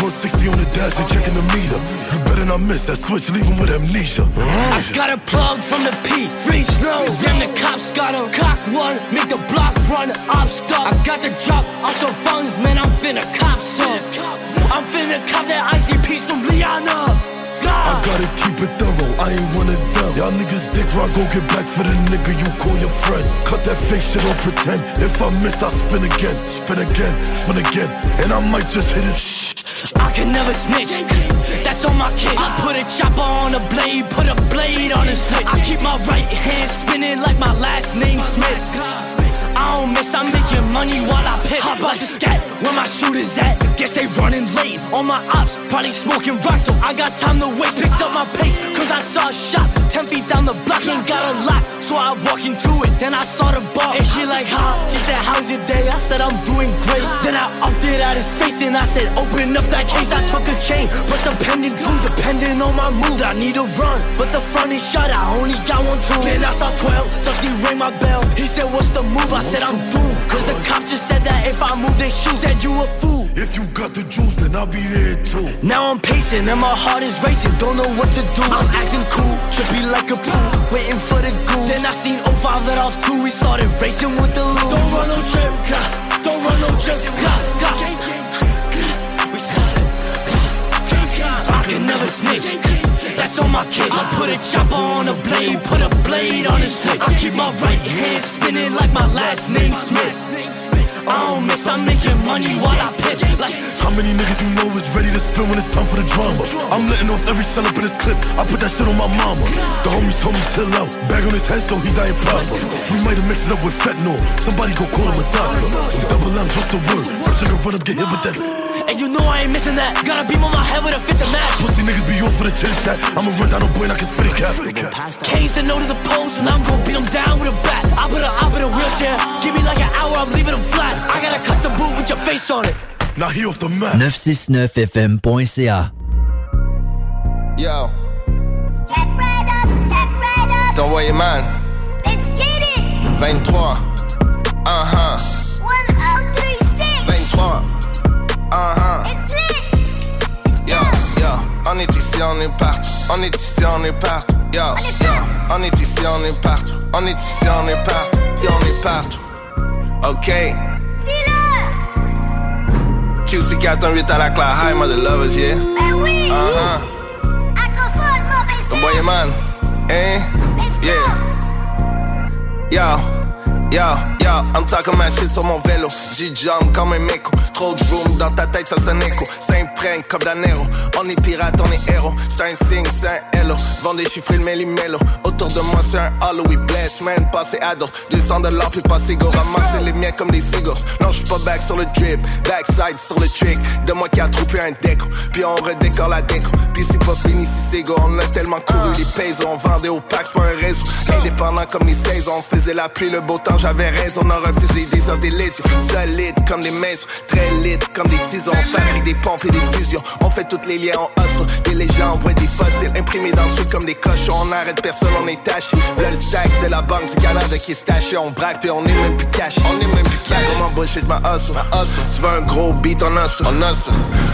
160 on the dash, they checking the meter. You better not miss that switch, leave him with amnesia. I got a plug from the P, free snow. Damn, the cops got a cock one, make the block run, I'm stuck. I got the drop on some funds, man, I'm finna cop some. I'm finna cop that icy piece from Liana. I gotta keep it thorough, I ain't one of them. Y'all niggas dick rock, go get back for the nigga you call your friend. Cut that fake shit or pretend. If I miss, I spin again, spin again, spin again. And I might just hit it. I can never snitch. That's on my kid. I put a chopper on a blade, put a blade on his hip. I keep my right hand spinning like my last name Smith. I don't miss, I'm making money while I piss. Hop out the scat, where my shooters at? Guess they running late. All my ops probably smoking rock, so I got time to waste. Picked up my pace, cause I saw a shot. Ten feet down the block, ain't got a lock. So I walk into it, then I saw the bar. And she like, huh? He said, how's your day? I said, I'm doing great. Then I upped it at his face and I said, open up that case. I took a chain, but some pending too, depending on my mood. I need to run, but the front is shut. I only got one tool. Then I saw 12, Dusty rang my bell. He said, what's the move? I said, I'm doomed. Cause the cop just said that if I move, they shoot. Said you a fool. If you got the juice, then I'll be there too. Now I'm pacing and my heart is racing. Don't know what to do. I'm acting cool, trippy like a pool, waiting for the goose. Then I seen 05 let off two. We started racing with the loot. Don't run no trip, God. Don't run no trip, God. God. We started. I can never snitch. That's on my kids. I put a chopper on a blade, put a blade on his hip. I keep my right hand spinning like my last name Smith. I don't miss, I'm making money while I piss. Like, How many niggas you know is ready to spin when it's time for the drama? I'm letting off every cell up in this clip. I put that shit on my mama. The homies told me chill out. Bag on his head so he dying proper. We might have mixed it up with fentanyl. Somebody go call him a doctor. Double M's off the word. First nigga run up, get hit with that. and you know I ain't missing that. Got a beam on my head with a fit to match. Pussy niggas be off for the chit chat. I'ma run down a boy and I can spit a cap. Kane said no to the post, and I'm gonna beat him down with a bat. I put her up in a wheelchair. Give me like an hour, I'm leaving him flat. I got a custom boot with your face on it. Now he off the map. 969fm.ca Yo. T'envoyes man. 23. Uh-huh. 23. Uh-huh. Yo, yo. On est ici, on est partout. On est ici, on est partout. Yo, yo, on est ici, on est partout. On est ici, on est partout. Yo, on est partout. Ok. QC 418 à la classe. Hi, mother lovers, yeah. Ben oui. Uh-huh. Ton boy, man. Eh? Yeah. Yo. Yo, yo, I'm talking my shit sur mon vélo. J'y jump comme un méco. Trop de room dans ta tête, ça sonne écho. Ça imprègne comme d'anero. On est pirate, on est héros. C'est un signe, c'est un hello. Vend des chiffres, le méli-mélo. Autour de moi, c'est un halo, we bless, man. Passé d'autres. 200 dollars, plus pas go. Ramasser les miens comme des cigares. Non, j'suis pas back sur le drip. Backside sur le trick. De moi qui a troupé un déco. Puis on redécore la déco. Puis c'est pas fini si c'est go. On a tellement couru les pesos. On vendait au pack pour un réseau. Indépendant comme les saisons. On faisait la pluie, le beau temps, j'avais raison. On a refusé des offres, lésions. Solides comme des maisons. Très lit comme des tisons. On fabrique des pompes et des fusions. On fait toutes les liens, on hustle. Des légendes, ouais, des fossiles. Imprimés dans le chute comme des cochons. On arrête personne, on est taché. Le stack de la banque du Canada qui est staché. On braque puis on est même plus cash. On est même plus cash. Comment bullshit ma hustle? Tu veux un gros beat, on hustle. On hustle.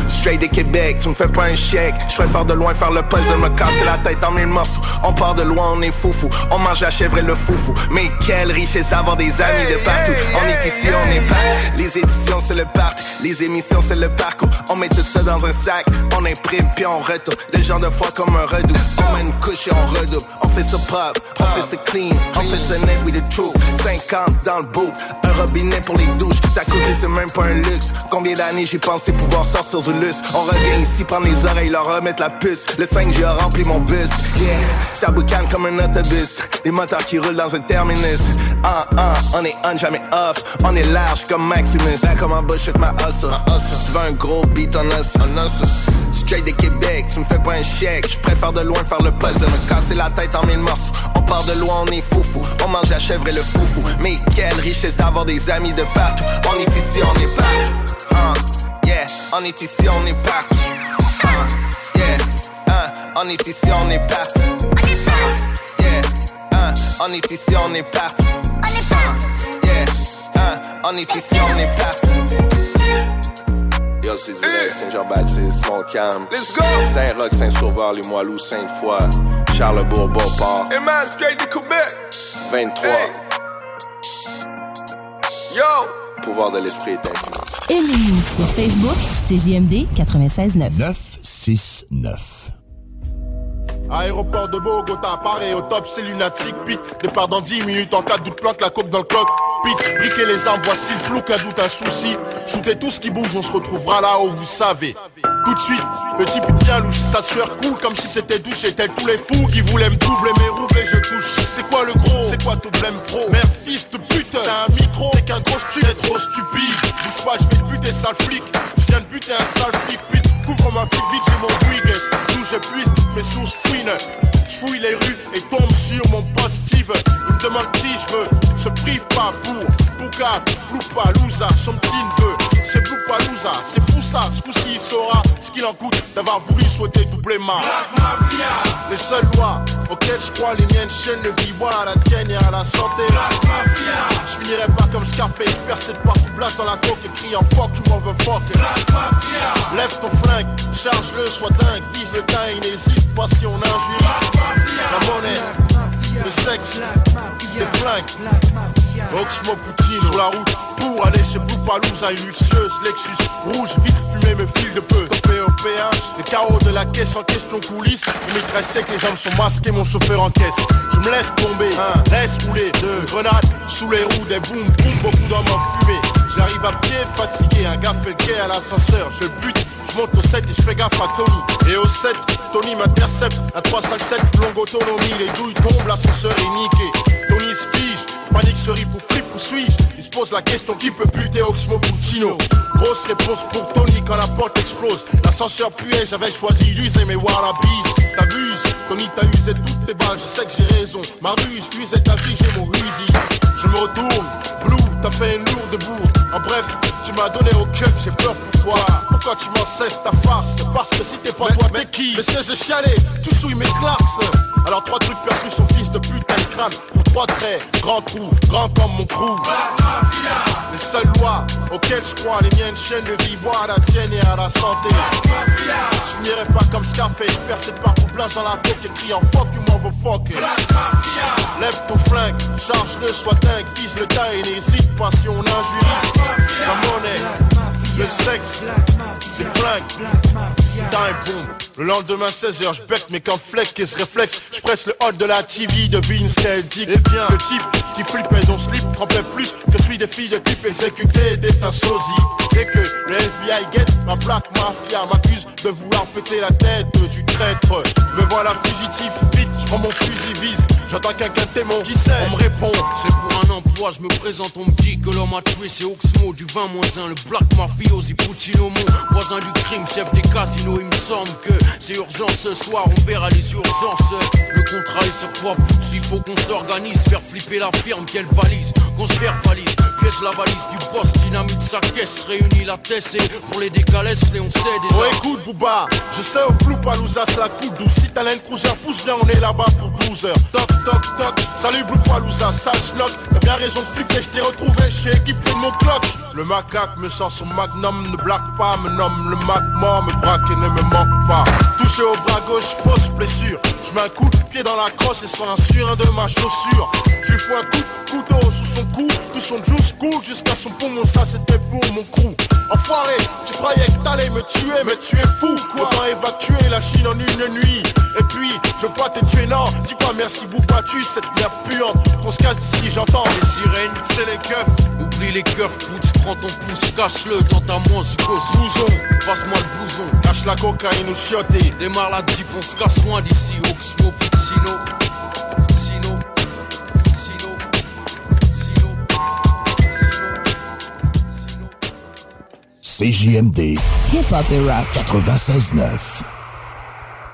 Straight de Québec, tu me fais pas un chèque. Je préfère de loin faire le puzzle, me casser la tête en mille morceaux. On part de loin, on est foufou. On mange la chèvre et le foufou. Mais quelle richesse d'avoir des amis de partout. On est ici, on est partout. Les éditions, c'est le parc. Les émissions, c'est le parcours. On met tout ça dans un sac. On imprime puis on retourne. Les gens de foi comme un redoute. On met une couche et on redouble. On fait ça propre, on fait ça clean. On fait ça net with the truth. 50 dans le boot. Un robinet pour les douches. Ça coûte, c'est même pas un luxe. Combien d'années j'ai pensé pouvoir sortir du luxe? On revient ici, prendre les oreilles, leur remettre la puce. Le 5G a rempli mon bus. Yeah, ça boucane comme un autobus. Des moteurs qui roulent dans un terminus. Ah, ah, on est on, jamais off. On est large comme Maximus. Là, comme un bullshit, ma hustle. Tu veux un gros beat, on hustle. On. Straight de Québec, tu me fais pas un chèque. Je préfère de loin faire le puzzle, me casser la tête en mille morceaux. On part de loin, on est foufou. On mange la chèvre et le foufou. Mais quelle richesse d'avoir des amis de partout. On est ici, on est partout. Uh, yeah, on est ici, on est partout. Uh, yeah, uh, on est ici, on est partout. Yeah, on est ici, on est partout. Uh, yeah, uh, on est ici, on est partout. Yo, c'est direct, Saint-Jean-Baptiste, Montcalm. Let's go! Saint-Roch, Saint-Sauveur, les Moilous, Sainte-Foy, Charlebourg, Beauport. Hey man, straight to Quebec. 23. Yo! Pouvoir de l'esprit est infini. Aimez-nous sur Facebook, c'est JMD 96.9. 969. Aéroport de Bogota, pareil au top, c'est lunatique. Pique, départ dans 10 minutes, en cas de doute, planque la coque dans le coq. Pique, briquez les armes, voici le flou, qu'un doute, un souci. Shootez tout ce qui bouge, on se retrouvera là où vous savez. Tout de suite, le type tient louche, sa sueur coule comme si c'était douche. tel tous les fous qui voulaient me doubler mes roubles et je touche. C'est quoi le gros? C'est quoi ton blême pro? Merde, fils de pute, t'as un micro, t'es qu'un gros stupide, t'es trop stupide. Bouge pas, je vais te buter, sale flic. Je viens de buter un sale flic, pute. Couvre ma flic vite, j'ai mon Brigues. D'où je puisse, mes sources fouinent. Je fouille les rues et tombe sur mon pote Il me demande qui je veux, se prive pas pour Boucave, Loupalouza, son petit neveu. C'est Loupalouza, c'est fou ça, ce coup-ci il saura ce qu'il en coûte d'avoir voulu souhaiter doubler ma Les seules lois auxquelles je crois, les miennes chaînes de vie, voilà la tienne et à la santé. Je finirai pas comme Scarface, percé de partout, blast dans la coque et criant fuck, you motherfucker. Lève ton flingue, charge-le, sois dingue, vise le teint n'hésite pas si on injure. La monnaie, le sexe, les flingues. Oxmo Poutine sur la route pour aller chez Blue Palouza, une luxueuse Lexus rouge, vite fumée, me file de peu. Topé au péage, les carreaux de la caisse en question coulisse. On maîtresse que les jambes sont masquées, mon chauffeur en caisse. Je me laisse tomber, un, laisse rouler, deux, grenades sous les roues, des boum boum, beaucoup d'hommes en fumée. J'arrive à pied, fatigué, un gars fait le quai à l'ascenseur, je bute. Je monte au 7 et je fais gaffe à Tony. Et au 7, Tony m'intercepte. À 357, longue autonomie. Les douilles tombent, l'ascenseur est niqué. Tony se fige, panique se rit pour flip ou suis-je? Il se pose la question qui peut buter Oxmo Puccino Grosse réponse pour Tony quand la porte explose. L'ascenseur puait, j'avais choisi d'user mes wallabies. T'abuses, Tony t'as usé toutes tes balles, je sais que j'ai raison. Ma ruse, usait ta vie, j'ai mon rusi. Je me retourne, Blue, t'as fait une lourde bourde. En bref, tu m'as donné au keuf, j'ai peur pour toi. Pourquoi tu m'en cesses ta farce Parce que si t'es pas toi, t'es qui? Mais c'est je chialais, tout souille mes clarks. Alors trois trucs perdus, son fils de putain de crâne. Pour trois traits, grand trou, grand comme mon crew. Les seules lois auxquelles je crois, les miennes chaînes de vie, bois à la tienne et à la santé. Je n'irai pas comme Scarface, percé de partout blanche dans la tête, écrit en fuck you m'en fuck. Lève ton flingue, charge-le, sois dingue, vise le taille, n'hésite pas si on injurie. La monnaie, le sexe, les flingues, time boom. Le lendemain 16h, je bec mais fleck et se réflexe, je presse le hot de la TV, devine ce qu'elle dit. Et bien, le type qui flippait son slip trempait plus que celui des filles de type exécuté des un sosie. Et que le FBI guette ma plaque mafia, m'accuse de vouloir péter la tête du traître. Me voilà fugitif, vite, je prends mon fusil vise. J'entends quelqu'un témoin qui sait, on me répond. C'est pour un emploi, je me présente, on me dit que l'homme a tué, c'est Oxmo du 20 1, le Black Mafiosi mon voisin du crime, chef des casinos. Il me semble que c'est urgent ce soir, on verra les urgences. Le contrat est sur toi, il faut qu'on s'organise, faire flipper la firme, qu'elle balise, qu'on se verbalise. La valise du boss, dynamite sa caisse, réunit la tête et pour les décalesses, les on sait déjà. Oh écoute Booba, je sais au flou Palouza la coupe douce. Si t'as cruiser, pousse bien, on est là-bas pour 12 heures. Toc toc toc, salut Blue Palouza, sale schnock. T'as bien raison de flipper, je t'ai retrouvé chez équipe de mon clock. Le macaque me sort son magnum, ne blague pas, me nomme le mac mort, me braque et ne me manque pas. Touché au bras gauche, fausse blessure. Je mets un coup de pied dans la crosse et sur l'insurin de ma chaussure. Je lui fous un coup de couteau sous tout son juice cool jusqu'à son poumon, ça c'était pour mon crew. Enfoiré, tu croyais que t'allais me tuer, mais tu es fou quoi. Autant évacuer la Chine en une nuit? Et puis, je crois t'es tué, non. Dis pas merci Bouba, tu cette merde puante. Qu'on se casse d'ici, j'entends. Les sirènes, c'est les keufs. Oublie les keufs, pute, prends ton pouce, cache-le dans ta monsco. Blouson, passe-moi le blouson. Cache la cocaïne ou chioté. Démarre la jeep, on se casse loin d'ici. Oxmo, Puccino. CJMD. Hip-hop et rap. 96.9.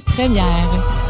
première.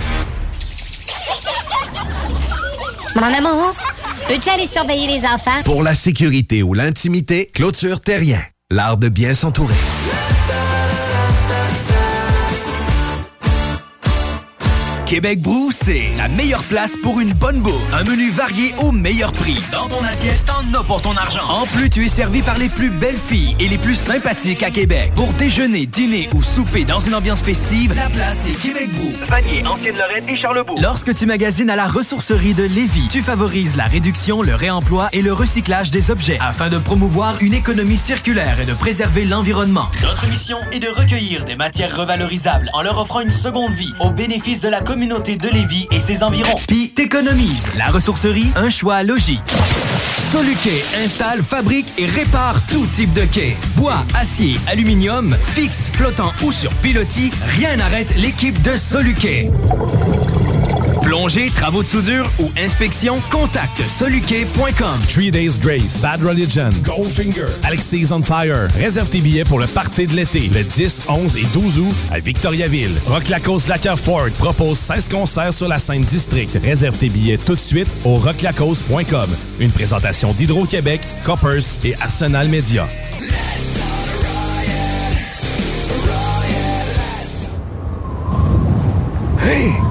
Mon amour, peux-tu aller surveiller les enfants? Pour la sécurité ou l'intimité, clôture terrien. L'art de bien s'entourer. Québec Brou, c'est la meilleure place pour une bonne bouffe. Un menu varié au meilleur prix. Dans ton assiette, t'en as pour ton argent. En plus, tu es servi par les plus belles filles et les plus sympathiques à Québec. Pour déjeuner, dîner ou souper dans une ambiance festive, la place est Québec Brou. Vanier, Ancienne-Lorraine et Charlebourg. Lorsque tu magasines à la ressourcerie de Lévis, tu favorises la réduction, le réemploi et le recyclage des objets afin de promouvoir une économie circulaire et de préserver l'environnement. Notre mission est de recueillir des matières revalorisables en leur offrant une seconde vie au bénéfice de la communauté de Lévis et ses environs. Puis t'économises. La ressourcerie, un choix logique. Soluquet installe, fabrique et répare tout type de quai. Bois, acier, aluminium, fixe, flottant ou sur pilotis, rien n'arrête l'équipe de Soluquet. Plongée, travaux de soudure ou inspection, contacte soluquet.com. Three Days Grace, Bad Religion, Goldfinger, Alexis on Fire. Réserve tes billets pour le party de l'été, le 10, 11 et 12 août à Victoriaville. Rock Lacoste Lacker Ford propose 16 concerts sur la scène district. Réserve tes billets tout de suite au rocklacos.com. Une présentation d'Hydro-Québec, Coppers et Arsenal Media. Hey!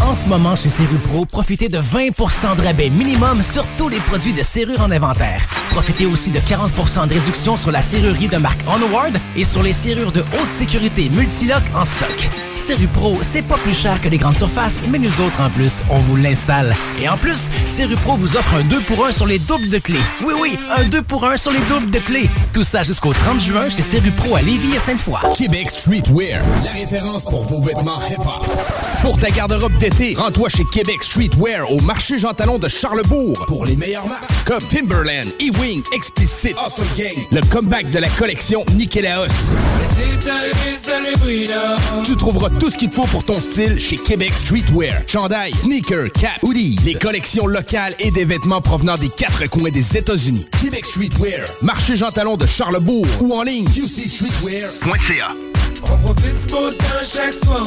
En ce moment, chez Pro, profitez de 20% de rabais minimum sur tous les produits de serrure en inventaire. Profitez aussi de 40% de réduction sur la serrurerie de marque Onward et sur les serrures de haute sécurité Multilock en stock. Pro, c'est pas plus cher que les grandes surfaces, mais nous autres, en plus, on vous l'installe. Et en plus, Pro vous offre un 2 pour 1 sur les doubles de clés. Oui, oui, un 2 pour 1 sur les doubles de clés. Tout ça jusqu'au 30 juin chez Pro à Lévis et Sainte-Foy. Québec Streetwear, la référence pour vos vêtements hip-hop. Pour ta garde-robe d'été, rends-toi chez Québec Streetwear au marché Jean Talon de Charlebourg pour les meilleures marques comme Timberland, E-Wing, Explicit, Awesome Gang, le comeback de la collection Nikélaos. Tu trouveras tout ce qu'il te faut pour ton style chez Québec Streetwear. Chandail, sneakers, cap, hoodie, les collections locales et des vêtements provenant des quatre coins des États-Unis. Québec Streetwear, marché Jean Talon de Charlebourg ou en ligne qcstreetwear.ca. On profite chaque soir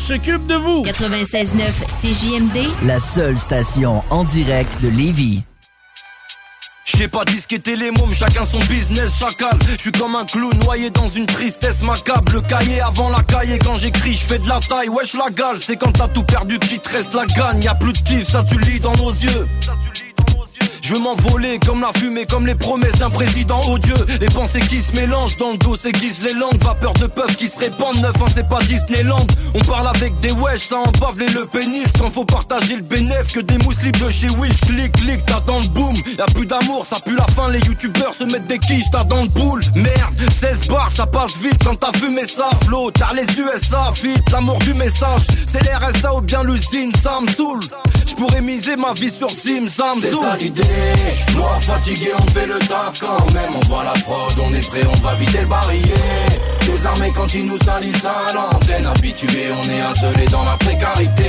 s'occupe de vous. 96.9 CJMD, la seule station en direct de Lévis. J'ai pas disqueté les mômes, chacun son business, chacal. Je suis comme un clown noyé dans une tristesse macabre. Le cahier avant la cahier, quand j'écris, je fais de la taille. Wesh la gale, c'est quand t'as tout perdu qu'il te reste la gagne. Y a plus de kiff, ça tu lis dans nos yeux. Je veux m'envoler comme la fumée, comme les promesses d'un président odieux. Les pensées qui se mélangent dans le dos s'aiguisent les langues. Vapeur de peuple qui se répandent, neuf, hein, c'est pas Disneyland. On parle avec des wesh, ça embave les le pénis. Quand faut partager le bénéf, que des mousses de chez Wish. Clic, clic, t'as dans le boom. Y'a plus d'amour, ça pue la fin. Les youtubeurs se mettent des quiches, t'as dans le boule. Merde, 16 bars, ça passe vite quand t'as fumé ça flot. T'as les USA, vite, l'amour du message. C'est l'RSA ou bien l'usine, ça me. J'pourrais miser ma vie sur Sim, ça me saoule. Moi fatigué, on fait le taf quand même. On voit la prod, on est prêt, on va vider le barillet. Désarmé quand ils nous salissent à l'antenne. Habitué, on est isolé dans la précarité.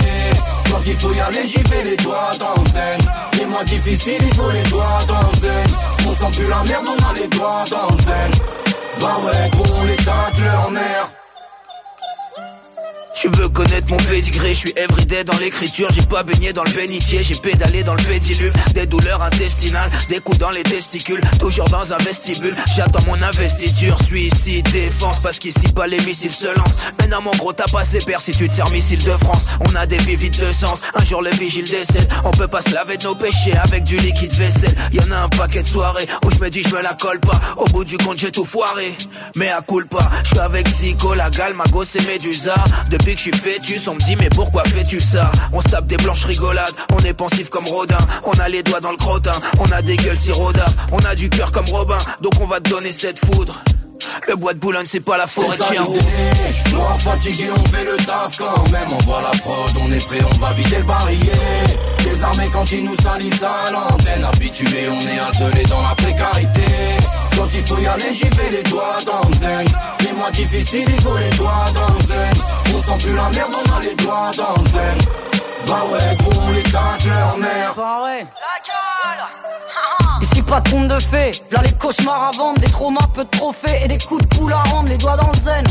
Quand il faut y aller, j'y vais les doigts dans scène. Les mois difficiles, il faut les doigts dans zen. On sent plus la merde, on a les doigts dans scène. Bah ouais, gros, on les tacle leur nerf. Tu veux connaître mon pédigré, je suis everyday dans l'écriture, j'ai pas baigné dans le bénitier, j'ai pédalé dans le pédiluve, des douleurs intestinales, des coups dans les testicules, toujours dans un vestibule, j'attends mon investiture, suicide, défense, parce qu'ici pas les missiles se lancent. Maintenant mon gros t'as passé père si tu te sers missile de France, on a des vies vides de sens, un jour le vigile décède, on peut pas se laver de nos péchés avec du liquide vaisselle, y'en a un paquet de soirées où je me dis je me la colle pas, au bout du compte j'ai tout foiré, mais à coule pas, je suis avec Zico, la gale, ma gosse et Médusa, depuis que je suis fœtus, on me dit mais pourquoi fais-tu ça? On se tape des blanches rigolades, on est pensif comme Rodin, on a les doigts dans le crottin, on a des gueules siroda, on a du cœur comme Robin, donc on va te donner cette foudre. Le bois de Boulogne c'est pas la forêt de chien Noir fatigué on fait le taf quand même. On voit la prod, on est prêt, on va vider le barillet. Désarmé quand ils nous salissent à l'antenne Habitué on est isolé dans la précarité Quand il faut y aller j'y vais les doigts dans le zen. Les mois difficiles il faut les doigts dans le zen. On sent plus la merde on a les doigts dans le zen. Bah ouais gros les tacle leur nerfs Bah ouais. La gueule. *laughs* Ici pas de conte de fées, là les cauchemars à vendre, des traumas, peu de trophées. Et des coups de poule à rendre, les doigts dans le zen.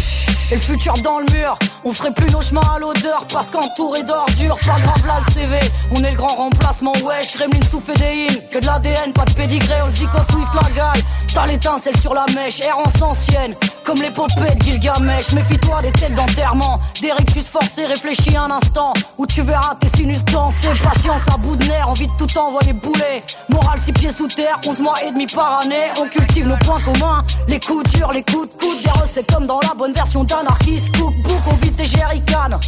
Et le futur dans le mur, on ferait plus nos chemins à l'odeur parce qu'entouré d'ordures, pas grave là le CV, on est le grand remplacement, wesh, Gremlin sous fédéine, que de l'ADN, pas de pédigré, on le Zico Swift la gale, t'as l'étincelle sur la mèche, errance ancienne, comme l'épopée de Gilgamesh, méfie-toi des têtes d'enterrement, des rectus forcés, réfléchis un instant, où tu verras tes sinus danser, patience à bout de nerfs, envie de tout envoyer bouler, morale six pieds sous terre, 11 mois et demi par année, on cultive nos points communs, les coups durs, les coups de coude, des recettes comme dans la bonne version d'anarchiste, cookbook, on vide des jerrycans.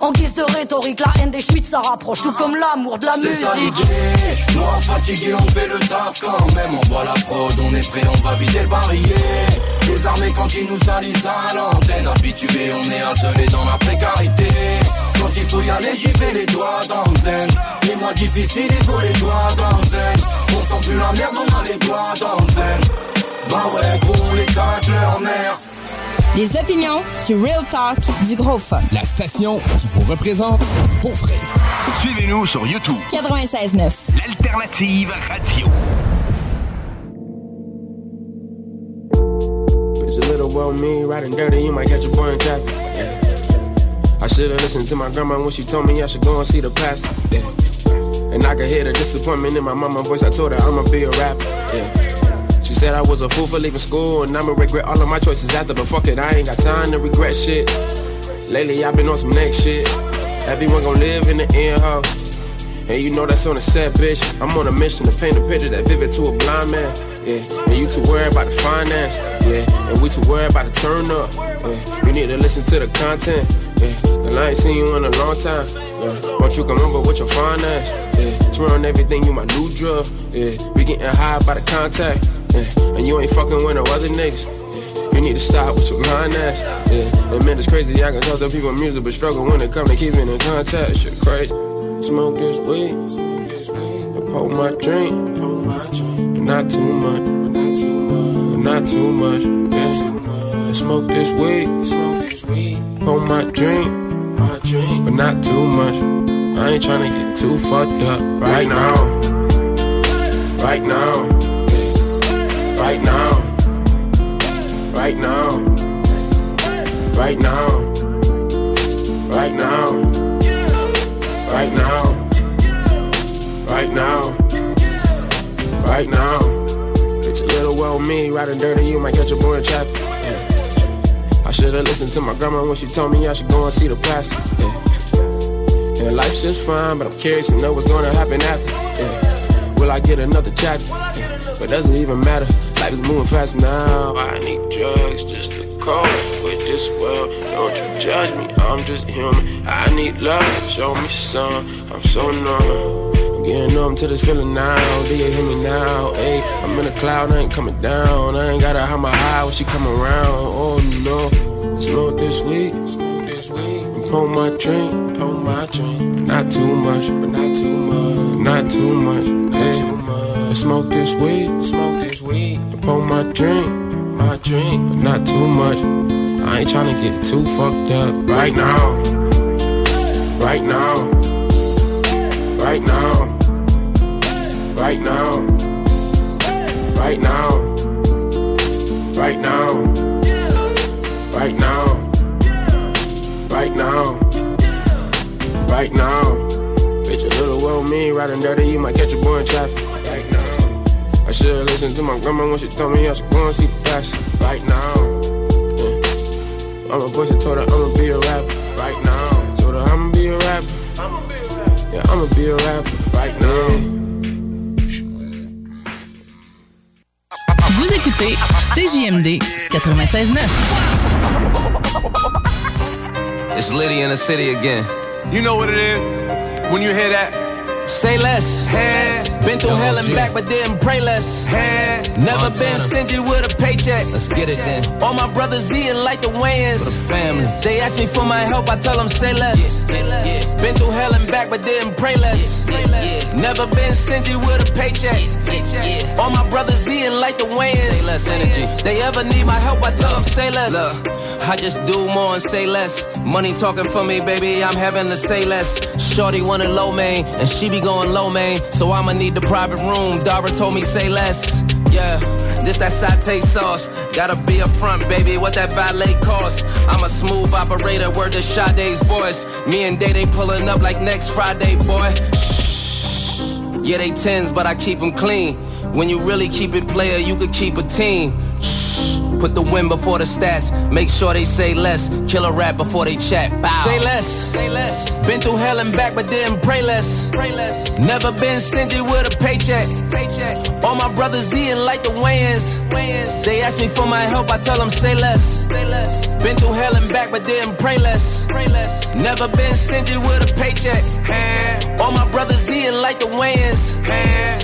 En guise de rhétorique, la haine des Schmitt ça rapproche, tout comme l'amour de la musique. Noir fatigué, on fait le taf quand même. On voit la prod, on est prêt, on va vider le barillet. Désarmé quand ils nous salissent à l'antenne. Habitué, on est isolé dans la précarité. Quand il faut y aller, j'y vais les doigts dans le zen. Les mois difficiles, il faut les doigts dans le zen. On sent plus la merde, on a les doigts dans le zen. Bah ouais, gros, les tacle leur nerfs. Des opinions, du real talk, du gros fun. La station qui vous représente pour vrai. Suivez-nous sur YouTube. 96.9. L'alternative radio. It's a little well me, riding dirty, you might catch a boy in traffic. Yeah. I should've listened to my grandma when she told me I should go and see the past. Yeah. And I could hear the disappointment in my mama voice. I told her I'ma be a rapper. Yeah. Said I was a fool for leaving school, and I'ma regret all of my choices after. But fuck it, I ain't got time to regret shit. Lately I've been on some next shit. Everyone gon' live in the end, huh? And you know that's on the set, bitch. I'm on a mission to paint a picture that vivid to a blind man. Yeah, and you too worried about the finance. Yeah, and we too worried about the turn up. Yeah, you need to listen to the content. Yeah, I ain't seen you in a long time. Yeah, won't you come over with your finance? Yeah, swear on everything, you my new drug. Yeah, we getting high by the contact. Yeah, and you ain't fucking with no other niggas. You need to stop with your blind ass. Yeah, and man, it's crazy. I can talk to people music, but struggle when it come to keeping in contact. Shit crazy. Smoke this weed, and pour my drink, but not too much, but not too much. Yeah, and smoke this weed, pour my drink, but not too much. I ain't tryna get too fucked up right now, right now, right now, right now, right now, right now, right now, right now, right now. It's a little well me, riding dirty, you might catch a boy in traffic. I should've listened to my grandma when she told me I should go and see the. Yeah. And life's just fine, but I'm curious to know what's gonna happen after. Yeah. Will I get another chapter? Yeah. But doesn't even matter. Life is moving fast now. I need drugs just to cope with this world. Don't you judge me, I'm just human. I need love, show me some. I'm so numb. I'm getting numb to this feeling now. Do you hear me now? Hey, I'm in a cloud, I ain't coming down. I ain't gotta hide my high when she come around. Oh no, it's smoke this week, smoke this week. Pour my drink, on my drink, not too much, but not too much, not too much. Not too much. I smoke this weed, I smoke this weed. I pour my drink, my drink, but not too much. I ain't tryna get too fucked up right now, right now, right now, right now, right now, right now, right now, right now right now. Bitch, a little well me, riding dirty, you might catch a boy in traffic. Right now, I should've listened to my grandma when she told me I should go and see the past. Right now, yeah. I'm a voice that told her I'ma be a rapper. Right now, told her I'ma be a rapper. Yeah, I'ma be a rapper. Right now. Vous écoutez CJMD 96.9. It's Liddy in the city again. You know what it is when you hear that. Say less. Been through hell and back, but didn't pray less. Hey. Never been stingy with a paycheck. Let's get it then. All my brothers eating like the Wayans. For the family. They ask me for my help, I tell them say less. Been through hell and back, but didn't pray less. Never been stingy with a paycheck. All my brothers eating like the Wayans. Say less energy. They ever need my help, I tell them say less. Look, I just do more and say less. Money talking for me, baby, I'm having to say less. Shorty wanted low main, and she be going low main. So I'ma need the private room. Dara told me say less. Yeah. This that satay sauce. Gotta be up front, baby. What that valet cost? I'm a smooth operator. Word to Sade's voice. Me and Day they pulling up like next Friday, boy. Yeah, they tens, but I keep them clean. When you really keep it player, you could keep a team. Shh. Put the win before the stats. Make sure they say less. Kill a rap before they chat. Bow. Say less. Say less. Been through hell and back, but didn't pray less. Pray less. Never been stingy with a paycheck. Paycheck. All my brothers eating like the Wayans. Wayans. They ask me for my help, I tell them say less. Say less. Been through hell and back, but didn't pray less. Pray less. Never been stingy with a paycheck. All my brothers eating like the Wayans.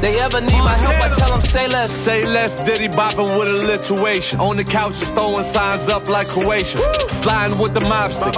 They ever need my help, I tell them say less. Say less, Diddy bopping with a alliteration. On the couches, throwing signs up like Croatia. Sliding with the mobster,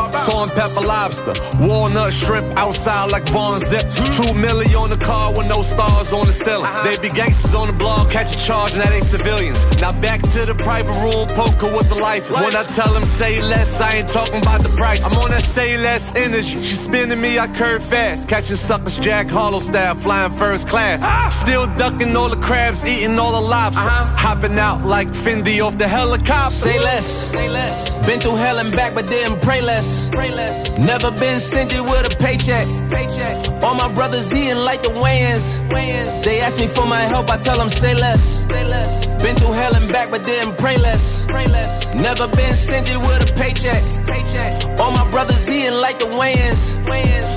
and pepper lobster. Walnut shrimp outside like Vaughn Zip. Two milli on the car with no stars on the ceiling. Uh-huh. They be gangsters on the blog, catch a charge, and that ain't civilians. Now back to the private room, poker with the life. When I tell them say less, I ain't talking about the price. I'm on that say less energy. She spinning me, I curve fast. Catching suckers Jack Harlow style, flying first class. Ah! Still ducking all the crabs, eating all the lobster. Uh-huh. Hopping out like Fendi off the helicopter. Say less. Say less. Been through hell and back, but didn't pray less. Pray less. Never been stingy with a paycheck. Paycheck. All my brothers eating like the Wayans. They ask me for my help, I tell them say less. Say less. Been through hell and back, but didn't pray less. Pray less. Never been stingy with a paycheck. Paycheck. All my brothers eating like the Wayans.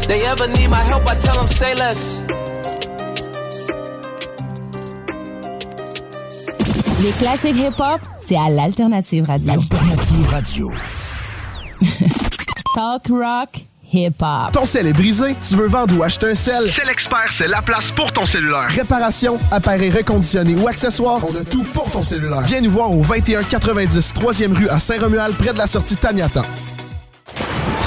They ever need my help, I tell them say less. Les classiques hip-hop, c'est à l'Alternative Radio. Alternative Radio. *laughs* Talk rock, hip-hop. Ton sel est brisé, tu veux vendre ou acheter un sel? C'est l'expert, c'est la place pour ton cellulaire. Réparation, appareils reconditionnés ou accessoires, on a tout pour ton cellulaire. Viens nous voir au 2190 3e rue à Saint-Romuald, près de la sortie Taniata.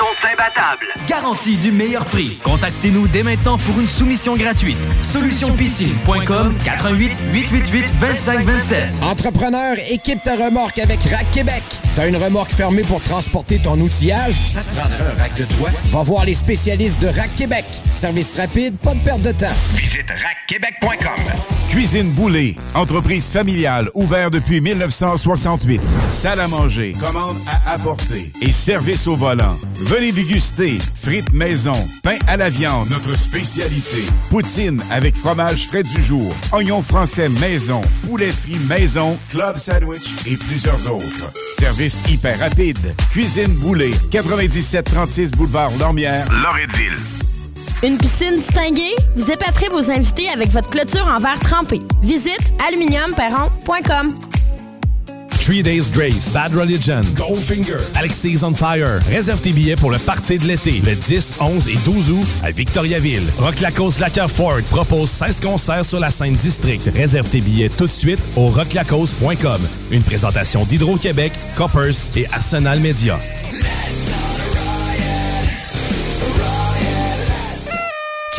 Sont imbattables. Garantie du meilleur prix. Contactez-nous dès maintenant pour une soumission gratuite. Solutionpiscine.com 88 888 2527. Entrepreneur, équipe ta remorque avec Rack Québec. T'as une remorque fermée pour transporter ton outillage? Ça te prendra un rack de toi? Va voir les spécialistes de Rack Québec. Service rapide, pas de perte de temps. Visite rackquebec.com. Cuisine Boulée, entreprise familiale ouverte depuis 1968. Salle à manger, commande à apporter et service au volant. Venez déguster frites maison, pain à la viande, notre spécialité. Poutine avec fromage frais du jour, oignons français maison, poulet frit maison, club sandwich et plusieurs autres. Service hyper rapide. Cuisine Boulée, 9736 boulevard Lormière, Loretteville. Une piscine distinguée? Vous épaterez vos invités avec votre clôture en verre trempé. Visite aluminiumperron.com. Three Days Grace, Bad Religion, Goldfinger, Alexis on Fire. Réserve tes billets pour le party de l'été, le 10, 11 et 12 août à Victoriaville. Rock Lacoste Lacquer Ford propose 16 concerts sur la scène district. Réserve tes billets tout de suite au rocklacoste.com. Une présentation d'Hydro-Québec, Coppers et Arsenal Media.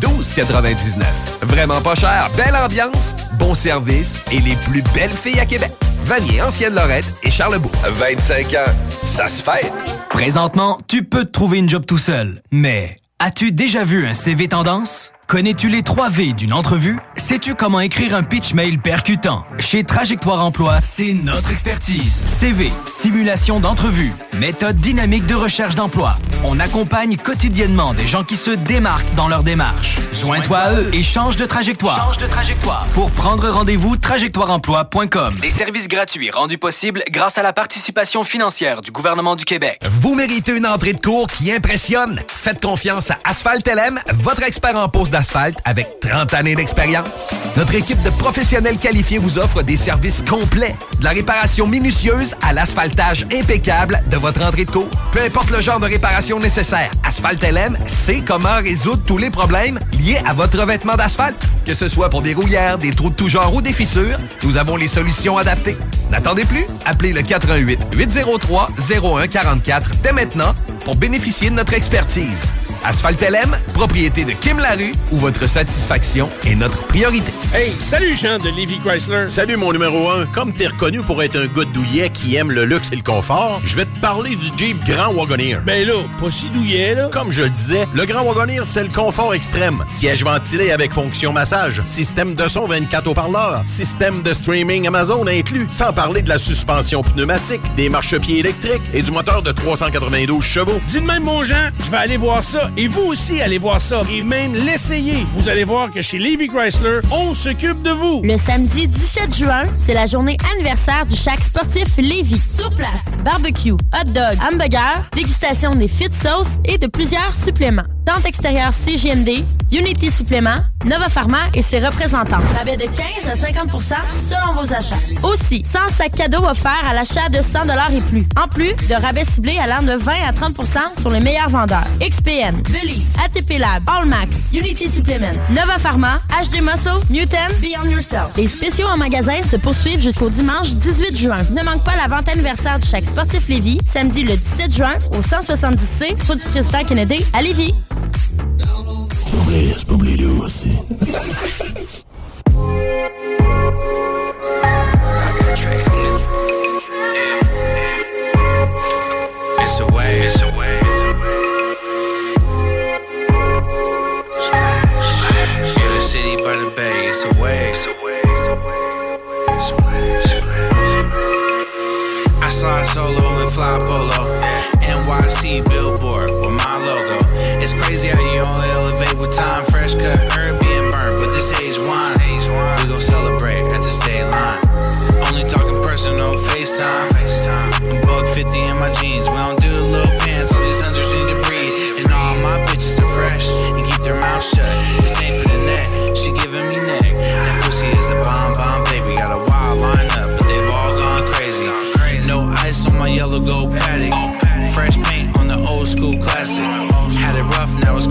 12,99. Vraiment pas cher, belle ambiance, bon service et les plus belles filles à Québec. Vanier, Ancienne-Lorette et Charlebourg. 25 ans, ça se fête. Présentement, tu peux te trouver une job tout seul. Mais as-tu déjà vu un CV tendance? Connais-tu les 3 V d'une entrevue? Sais-tu comment écrire un pitch mail percutant? Chez Trajectoire Emploi, c'est notre expertise. CV, simulation d'entrevue, méthode dynamique de recherche d'emploi. On accompagne quotidiennement des gens qui se démarquent dans leur démarche. Joins-toi à eux et change de trajectoire. Change de trajectoire. Pour prendre rendez-vous, trajectoireemploi.com. Des services gratuits rendus possibles grâce à la participation financière du gouvernement du Québec. Vous méritez une entrée de cours qui impressionne. Faites confiance à Asphalt LM, votre expert en pose d'asphalte avec 30 années d'expérience. Notre équipe de professionnels qualifiés vous offre des services complets, de la réparation minutieuse à l'asphaltage impeccable de votre entrée de cours. Peu importe le genre de réparation nécessaire, Asphalt LM sait comment résoudre tous les problèmes liés à votre revêtement d'asphalte. Que ce soit pour des rouillères, des trous de tout genre ou des fissures, nous avons les solutions adaptées. N'attendez plus, appelez le 88 803 0144 dès maintenant pour bénéficier de notre expertise. Asphalt LM, propriété de Kim Larue, où votre satisfaction est notre priorité. Hey, salut Jean de Levy Chrysler. Salut mon numéro 1. Comme t'es reconnu pour être un gars douillet qui aime le luxe et le confort, je vais te parler du Jeep Grand Wagoneer. Ben là, pas si douillet là. Comme je le disais, le Grand Wagoneer, c'est le confort extrême. Siège ventilé avec fonction massage, système de son 24 haut-parleurs, système de streaming Amazon inclus, sans parler de la suspension pneumatique, des marchepieds électriques et du moteur de 392 chevaux. Dis de même mon Jean, je vais aller voir ça et vous aussi allez voir ça et même l'essayer. Vous allez voir que chez Levy Chrysler, on s'occupe de vous. Le samedi 17 juin, c'est la journée anniversaire du Chac sportif Lévis. Sur place, barbecue, hot dog, hamburger, dégustation des fit sauces et de plusieurs suppléments. Tente extérieure CGMD, Unity Supplément, Nova Pharma et ses représentants. Rabais de 15 à 50% selon vos achats. Aussi, 100 sacs cadeaux offerts à l'achat de 100 et plus. En plus de rabais ciblés allant de 20 à 30% sur les meilleurs vendeurs. XPN, Believe, ATP Lab, Allmax, Unity Supplement, Nova Pharma, HD Muscle, Newton, Beyond Yourself. Les spéciaux en magasin se poursuivent jusqu'au dimanche 18 juin. Ne manque pas la vente anniversaire de chaque sportif Lévis, samedi le 17 juin au 170C, route du président Kennedy à Lévis. C'est pas oublier lui aussi. It's a way, it's the city by the bay, it's a way. I saw a solo and fly polo. NYC billboard. It's crazy how you only elevate with time. Fresh cut, herb being burnt, but this age wine. We gon' celebrate at the state line. Only talking personal FaceTime. Buck 50 in my jeans.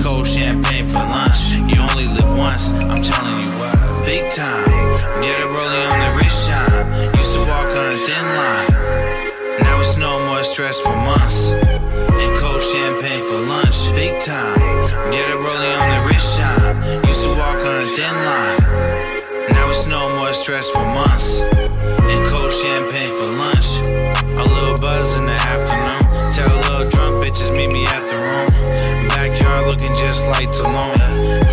Cold champagne for lunch. You only live once, I'm telling you what. Big time, get it rolling on the wrist shine. Used to walk on a thin line. Now it's no more stress for months. And cold champagne for lunch. Big time, get it rolling on the wrist shine. Used to walk on a thin line. Now it's no more stress for months. And cold champagne for lunch. A little buzz in the afternoon. Tell little drunk bitches meet me at the room. Backyard looking just like Tulum.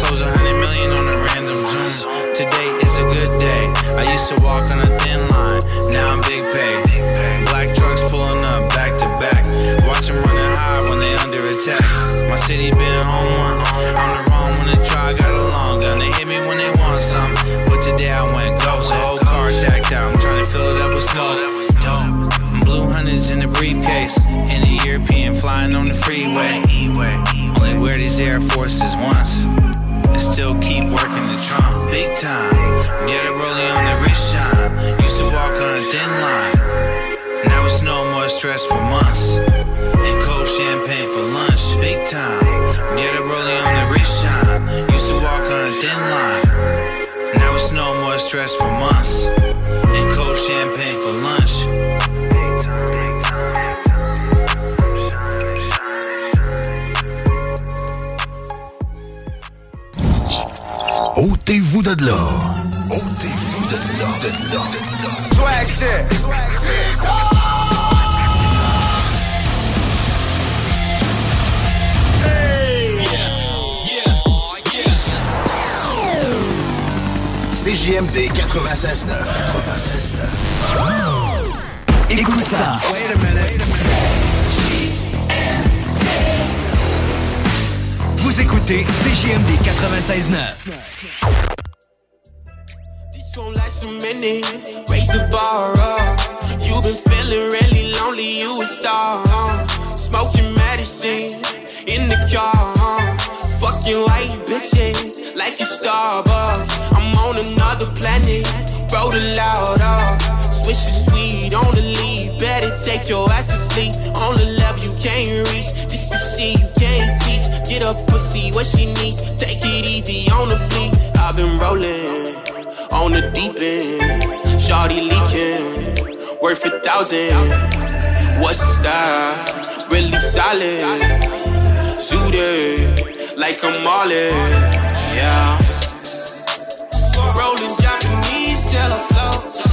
Close a hundred million on a random Zoom. Today is a good day. I used to walk on a thin line. Now I'm big pay. Black trucks pulling up back to back. Watch them running high when they under attack. My city been on one. I'm the wrong when they try. Got a long gun. They hit me when they want something. But today I went ghost. Whole car tacked out. I'm trying to fill it up with smoke. Blue hundreds in the briefcase. In the European flying on the freeway. Wear these Air Forces once. And still keep working the trunk. Big time. Get it rolling on the wrist shine. Used to walk on a thin line. Now it's no more stress for months. And cold champagne for lunch. Big time. Get it rolling on the wrist shine. Used to walk on a thin line. Now it's no more stress for months. And cold champagne for lunch. Ôtez-vous de là. Ôtez-vous de là, de là, de là. Swag shit. CJMD 96.9. 96.9. Écoute ça. Vous écoutez CJMD 96.9. A minute. Raise the bar up. You've been feeling really lonely, you a star. uh. Smoking medicine in the car. uh. Fucking white bitches like you Starbucks. I'm on another planet. Roll the loud up. Swish the sweet on the leaf. Better take your ass to sleep. On the level you can't reach. This the shit you can't teach. Get up, pussy, what she needs. Take it easy on the beat. I've been rolling on the deep end. Shawty leaking, worth a thousand. What's that? Really solid. Zoo booty like a Marley. Yeah. Rolling Japanese till I float.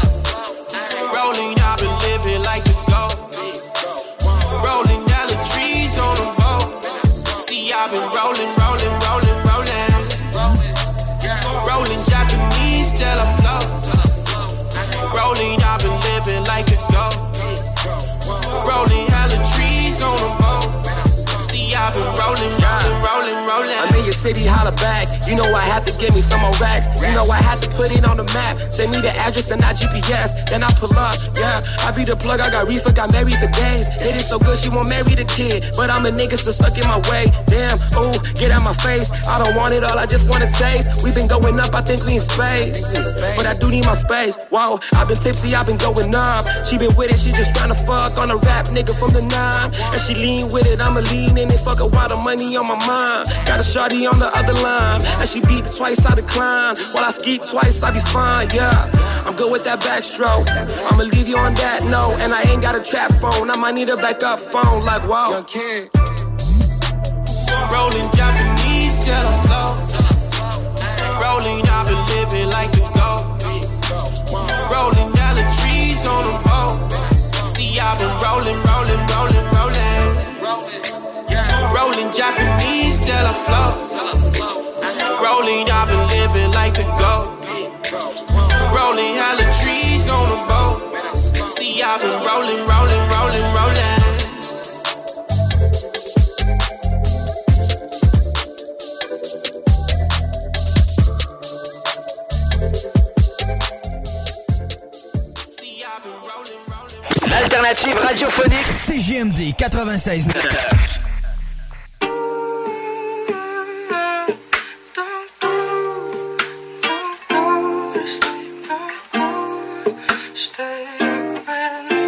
City, holla back. You know I had to give me some more racks. You know I had to put it on the map. Send me the address and not GPS. Then I pull up, yeah. I be the plug, I got reefer, got married for days. It is so good, she won't marry the kid. But I'm a nigga still stuck in my way. Damn, ooh, get out my face. I don't want it all, I just want to taste. we been going up, I think we in space. But I do need my space. Whoa, I've been tipsy, I've been going up. She been with it, she just tryna fuck on a rap nigga from the nine. And she lean with it, I'ma lean in it, fuck a lot of money on my mind. Got a shorty on the other line. And she beat twice, I decline. While I ski twice, I be fine, yeah. I'm good with that backstroke. I'ma leave you on that note. And I ain't got a trap phone, I might need a backup phone, like whoa. Young kid. Rolling Japanese till I float. Rolling, I've been living like the goat. Rolling yellow trees on the boat. See, I've been rolling, rolling, rolling, rolling. Rolling Japanese till I float. Rolling, I've been living like the goat. Rolling hella trees on the boat. See, I've been rolling, rolling, rolling, rolling. L'alternative radiophonique CGMD 96. *laughs*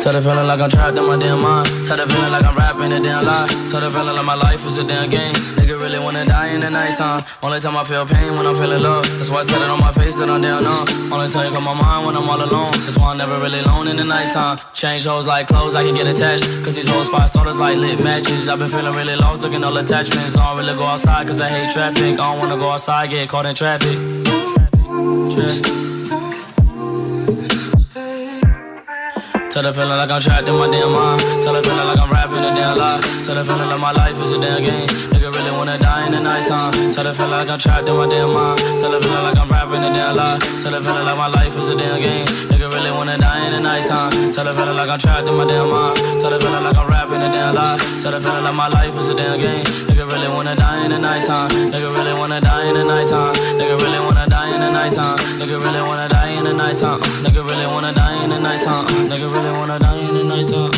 Tell the feeling like I'm trapped in my damn mind. Tell the feeling like I'm rapping a damn lie. Tell the feeling like my life is a damn game. Nigga really wanna die in the nighttime. Only time I feel pain when I'm feeling love. That's why I said it on my face that I'm down on. Only time you come my mind when I'm all alone. That's why I'm never really alone in the nighttime. Change hoes like clothes, I can get attached. Cause these hoes five starters like lit matches. I've been feeling really lost, looking all attachments. I don't really go outside cause I hate traffic. I don't wanna go outside, get caught in traffic. Traffic. Tell the feeling like I'm trapped in my damn mind. Tell the feeling like I'm rapping a damn lie. Tell the feeling like my life is a damn game. Nigga really wanna die in the nighttime. Tell the feeling like I'm trapped in my damn mind. Tell the feeling like I'm rapping a damn lie. Tell the feeling like my life is a damn game. Nigga really wanna die in the nighttime. Tell the feeling like I'm trapped in my damn mind. Tell the feeling like I'm rapping a damn lie. Tell the feeling like my life is a damn game. Nigga really wanna die in the nighttime. Nigga really wanna die in the nighttime. Nigga really wanna nighttime. Uh. Nigga really wanna die in the nighttime. Uh. Nigga really wanna die in the nighttime. Uh. Nigga really wanna die in the nighttime.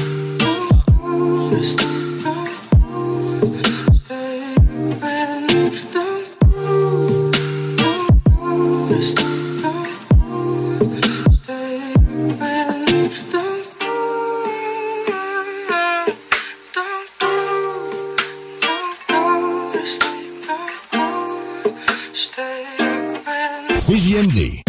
WTMD.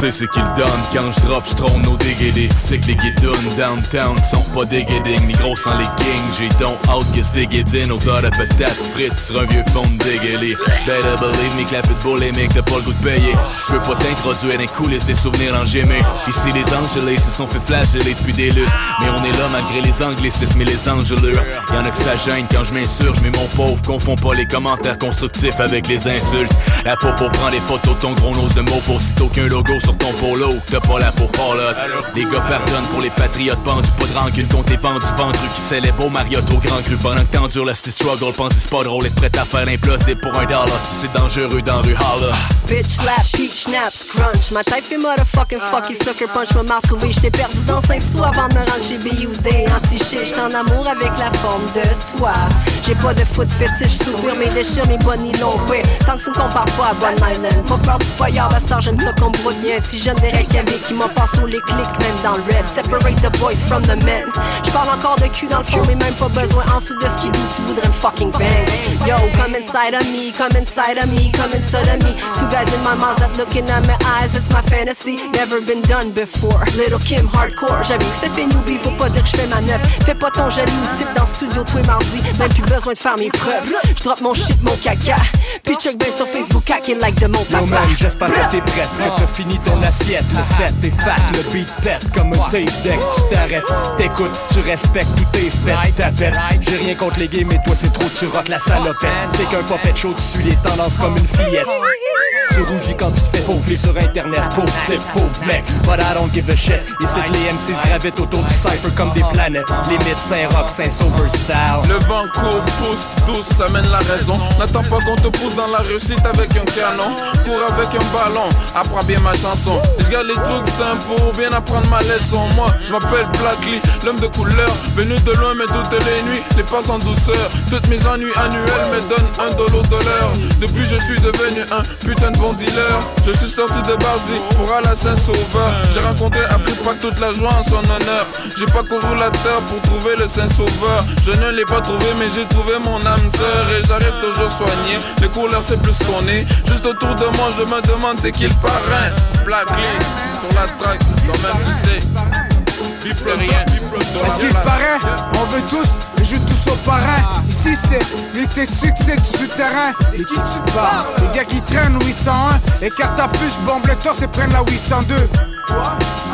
Sais c'est qui le donne Quand je drop, je trône déguédés Tu sais que les guidons downtown sont pas des guédings Les gros sans les kings J'ai donc out que ce déguédine Odeur de patate frites sur un vieux fond de dégueulé. Better believe me, clap it les mecs t'as pas le goût de payer. Tu veux pas t'introduire dans les coulisses des souvenirs en gémé Ici les angelés se sont fait flageller depuis des luttes. Mais on est là malgré les anglicismes et les angelures. Y'en a que ça gêne quand je m'insurge Mais mon pauvre, confonds pas les commentaires constructifs avec les insultes. La peau pour prendre des photos ton gros nose de mots Pour qu'un logo ton polo T'as pas la peau parlotte Les gars pardonnent pour les patriotes pendus Pas de rancune contre tes vendu ventre Qui célèbrent au Marriott au grand cru. Pendant que t'endures la style struggle Pense c'est pas drôle Être prêt à faire l'implosible pour un dollar. Si c'est dangereux dans rue holla. Bitch slap, peach snaps, crunch Ma tête fait motherfucking fucky sucker punch Me m'a retrouvé, j't'ai perdu dans 5 sous Avant de me rendre chez BUD Anti-shit, j't'en en amour avec la forme de toi. J'ai pas de foot fétiche, sourire mes déchires, mes bonnies longs ouais. Tant que ça ne compare pas à Bonne Island Pas peur du foyer, bastard, j'aime ça qu'on brouille Si jeune des Reykjavik qui m'en passe au les clics Même dans le rap. Separate the boys from the men. Je parle encore de cul dans le fond Mais même pas besoin en dessous de ce qui doute Tu voudrais me fucking bang. Yo, come inside of me Come inside of me Come inside of me. Two guys in my mouth that looking at my eyes It's my fantasy. Never been done before. Little Kim hardcore. J'avoue que c'est fait newbie Pour pas dire que je fais ma neuf. Fais pas ton jaloux Site dans le studio tous les mardis. Même plus besoin de faire mes preuves. Je drop mon shit, mon caca. Puis check ben sur Facebook Hack like de mon Yo papa. man, j'espère que t'es prête, que t'as fini ton assiette. Le set est fat, le beat pète comme un tape deck. Tu t'arrêtes, t'écoutes, tu respectes, tout est fait, t'appelles J'ai rien contre les gays, mais toi c'est trop, tu rock la salopette T'es qu'un popette chaud, tu suis les tendances comme une fillette. Tu rougis quand tu te fais pauvrer sur internet. Pauvre type, pauvre mec, but I don't give a shit. Ici que les MCs gravitent autour du cypher comme des planètes. Limite Saint-Rock, Saint-Sauveur style. Le vent court, pousse, douce, ça mène la raison. N'attends pas qu'on te pousse dans la réussite avec un canon. Cours avec un ballon, apprends bien ma chanson. Je garde les trucs simples pour bien apprendre ma leçon. Moi, je m'appelle Blackly, l'homme de couleur. Venu de loin, mais toutes les nuits, les passes en douceur. Toutes mes ennuis annuels me donnent un dollar de l'heure. Depuis, je suis devenu un putain de bon dealer. Je suis sorti de Bardi pour aller à Saint-Sauveur. J'ai rencontré Afrique toute la joie en son honneur. J'ai pas couru la terre pour trouver le Saint-Sauveur. Je ne l'ai pas trouvé, mais j'ai trouvé mon âme sœur. Et j'arrive toujours soigné. Les couleurs, c'est plus qu'on est. Juste autour de moi, je me demande c'est qui le parrain? Blackly, sur la track, toi-même tu sais. C'est rien. Est-ce qu'il paraît On veut tous, et joue tous au parrain. Ici c'est lutte et succès du souterrain. Et qui tu parles? Les gars qui traînent 801 Et carte à puce, bombe le torse et prennent la 802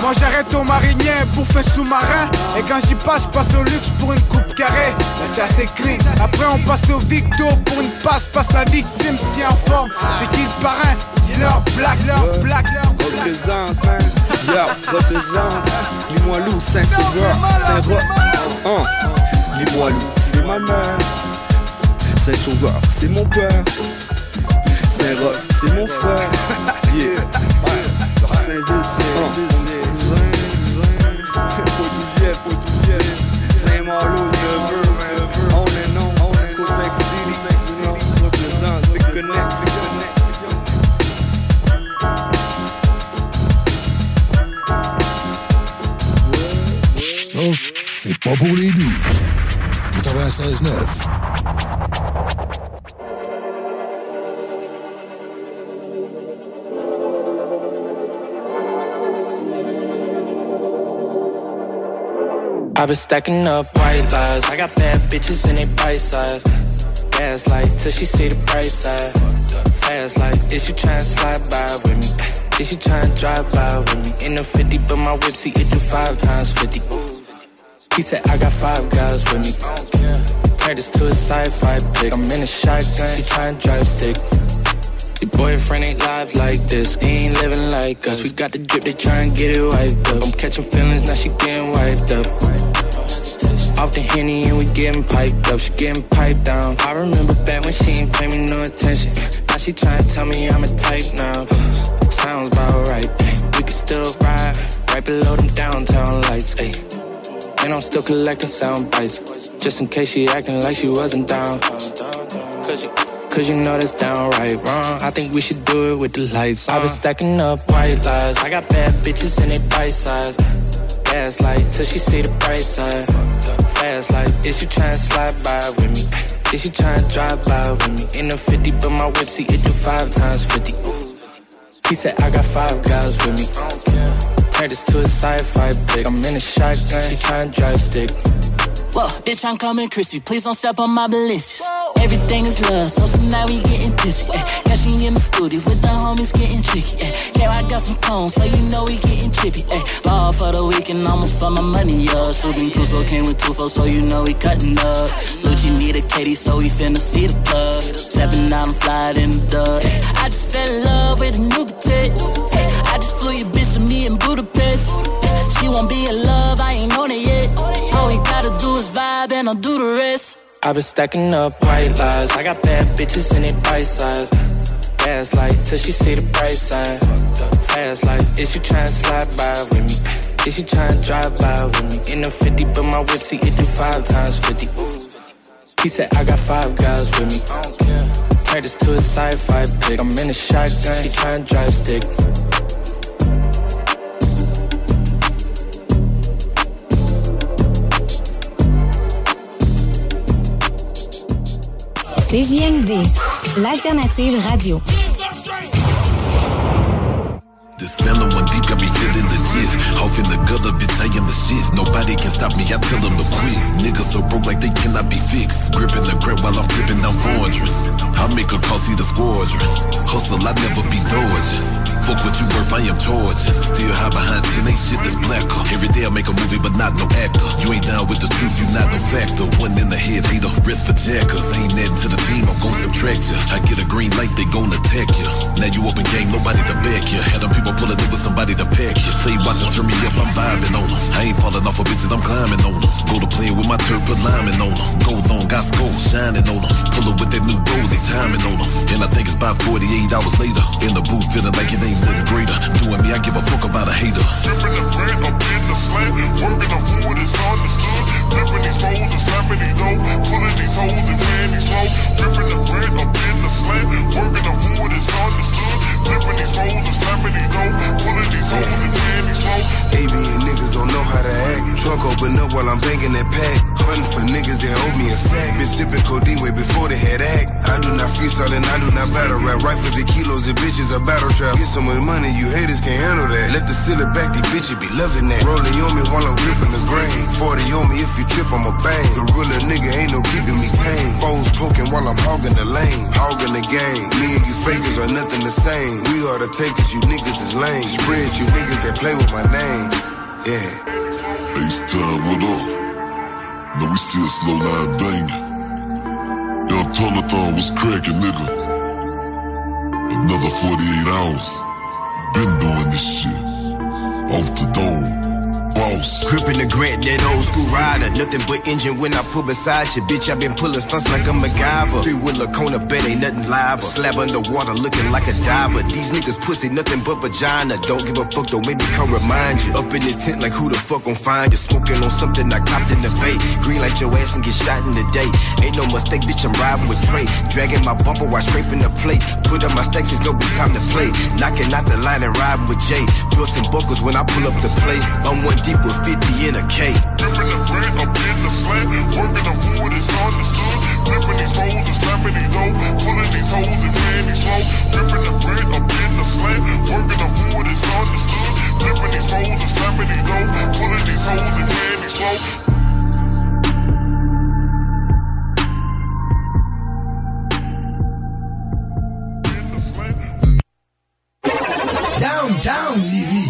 moi j'arrête au marinier, bouffe sous-marin. Et quand j'y passe, je passe au luxe pour une coupe carrée. La chasse est clean, après on passe au victo Pour une passe, passe la victime si en forme. C'est qui le parrain? Dis-leur black, leur black, leur Représente, hein, yo, représente Limoilou, Saint-Sauveur, Saint-Roch, hein? Limoilou, c'est ma mère. Saint-Sauveur, c'est mon père. Saint-Roch, c'est mon frère. Yeah, Saint-Ville, c'est Saint-Malo, Ça, c'est pas pour les doux. 96.9. I've been stacking up white lies. I got bad bitches in they bite size. Gaslight till she see the price tag. Fast like, is she tryna slide by with me? Is she tryna drive by with me? In the 50, but my whip see it do five times 50. He said I got five guys with me. Turn this to a sci-fi pick. I'm in a shotgun. She tryna drive stick. Your boyfriend ain't live like this. He ain't living like us. We got the drip, they tryna get it wiped up. I'm catching feelings, now she getting wiped up. Off the henny and we getting piped up. She getting piped down. I remember back when she ain't pay me no attention. Now she tryna tell me I'm a type now. Sounds about right. We can still ride right below them downtown lights. Ay. And I'm still collecting sound bites. Just in case she acting like she wasn't down. Cause you, Cause you know that's downright wrong. I think we should do it with the lights on. I've been stacking up white lies. I got bad bitches in they bite size. Gaslight till she see the price tag. Fast like, is she to slide by with me? Is she to drive by with me? In the 50, but my whip see it do five times 50. He said I got five guys with me. Turn this to a sci-fi pick. I'm in a shotgun. She tryna drive stick. Whoa, bitch, I'm coming crispy. Please don't step on my ballistics. Everything is love, so tonight we getting busy. Eh. Catch in the studio with the homies getting tricky. Eh. Yeah, I got some cones, so you know we getting trippy. Eh. Ball for the weekend, almost for my money, up. Shooting Crusoe came with two four, so you know we cutting up. Lucci need a Katie, so we finna see the plug. Stepping out and flying in the dub. Eh. I just fell in love with a new potato. Eh. I just flew your bitch to in Budapest. She won't be in love, I ain't on it yet. All we gotta do is vibe and I'll do the rest. I've been stacking up white lies. I got bad bitches in they bite size. Gaslight till she see the price tag. Fast like, is she tryna slide by with me? Is she tryna drive by with me? In the 50, but my whip see it do five times 50. He said I got five guys with me. I don't care. Turn this to a sci-fi pick. I'm in a shotgun. She tryna drive stick. CJMD, l'alternative radio. This venom one deep got me feeling legit. Off in the gutter, bitch, I am the shit. Nobody can stop me, I tell them to quit. Niggas so broke like they cannot be fixed. Gripping the grip while I'm flipping down laundry. I make a call, see the squadron. Hustle, I never be dodging. Fuck what you worth, I am George. Still high behind 10, ain't shit that's blacker. Every day I make a movie, but not no actor. You ain't down with the truth, you not no factor. One in the head, hater, risk for jackers. Ain't adding to the team, I'm gon' subtract ya. I get a green light, they gon' attack ya. Now you open game, nobody to back you. Had them people pulling in with somebody to pack ya. Say watch and turn me up, I'm vibing on them. I ain't falling off of bitches, I'm climbing on them. Go to playing with my turf, put on them. Gold on, got skull shining on them. Pull up with that new gold, they timing on them. And I think it's about 48 hours later. In the booth, feeling like it ain't nothing greater. Doing me, I give a fuck about a hater. Dripping the bread up in the slant. Working the wood is understood. Flipping these foes and slapping these dough. Pulling these hoes and wearing these low. Dripping the bread up in the slant. Working the wood is understood. These and these. Pulling these hoes and low. Avian niggas don't know how to act. Trunk open up while I'm banging that pack. Hunting for niggas that owe me a sack. Been sipping codeine way before they had act. I do not freestyle and I do not battle rap. Rifles and kilos and bitches a battle trap. Get so much money, you haters can't handle that. Let the silly back, these bitches be loving that. Rolling on me while I'm gripping the grain. 40 on me, if you trip, I'm a bang. Gorilla nigga ain't no keeping me tame. Foes poking while I'm hogging the lane. Hogging the game. Me and you fakers are nothing the same. We are the takers, you niggas is lame. Spread you niggas that play with my name. Yeah. Ace time, what up? No, we still slow line banging. Young Telethon was cracking, nigga. Another 48 hours. Been doing this shit. Off the dome. Boss. Gripping the grant, that old school rider. Nothing but engine when I pull beside you. Bitch, I been pulling stunts like I'm MacGyver. Three wheeler Kona bet ain't nothing live. Slab underwater looking like a diver. These niggas pussy, nothing but vagina. Don't give a fuck, don't make me come remind you. Up in this tent like who the fuck gon' find you? Smoking on something I copped in the bay. Green like your ass and get shot in the day. Ain't no mistake, bitch, I'm riding with Trey. Dragging my bumper while scraping the plate. Put up my stacks, it's no be time to play. Knocking out the line and riding with Jay. Built some buckles when I pull up the plate. I'm one deep with 50 in a K. Dripping the bread up in the slant. Working the wood is understood. These and slapping these dough. Pulling these hoes and these low. The bread up in the slant. Working the wood is understood. These and slapping these dough. Pulling these hoes and these low. Downtown Lévis,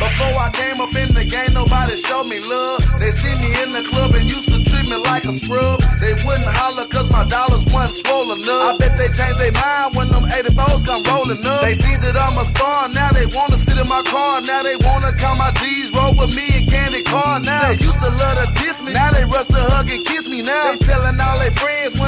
Before I came up in the game, nobody showed me love. They see me in the club and used to treat me like a scrub. They wouldn't holler cause my dollars wasn't swollen up. I bet they changed their mind when them 84s come rolling up. They see that I'm a star, now they wanna sit in my car. Now they wanna count my G's, roll with me and candy car. Now they used to love to diss me, now they rush to hug and kiss me now. They telling all their friends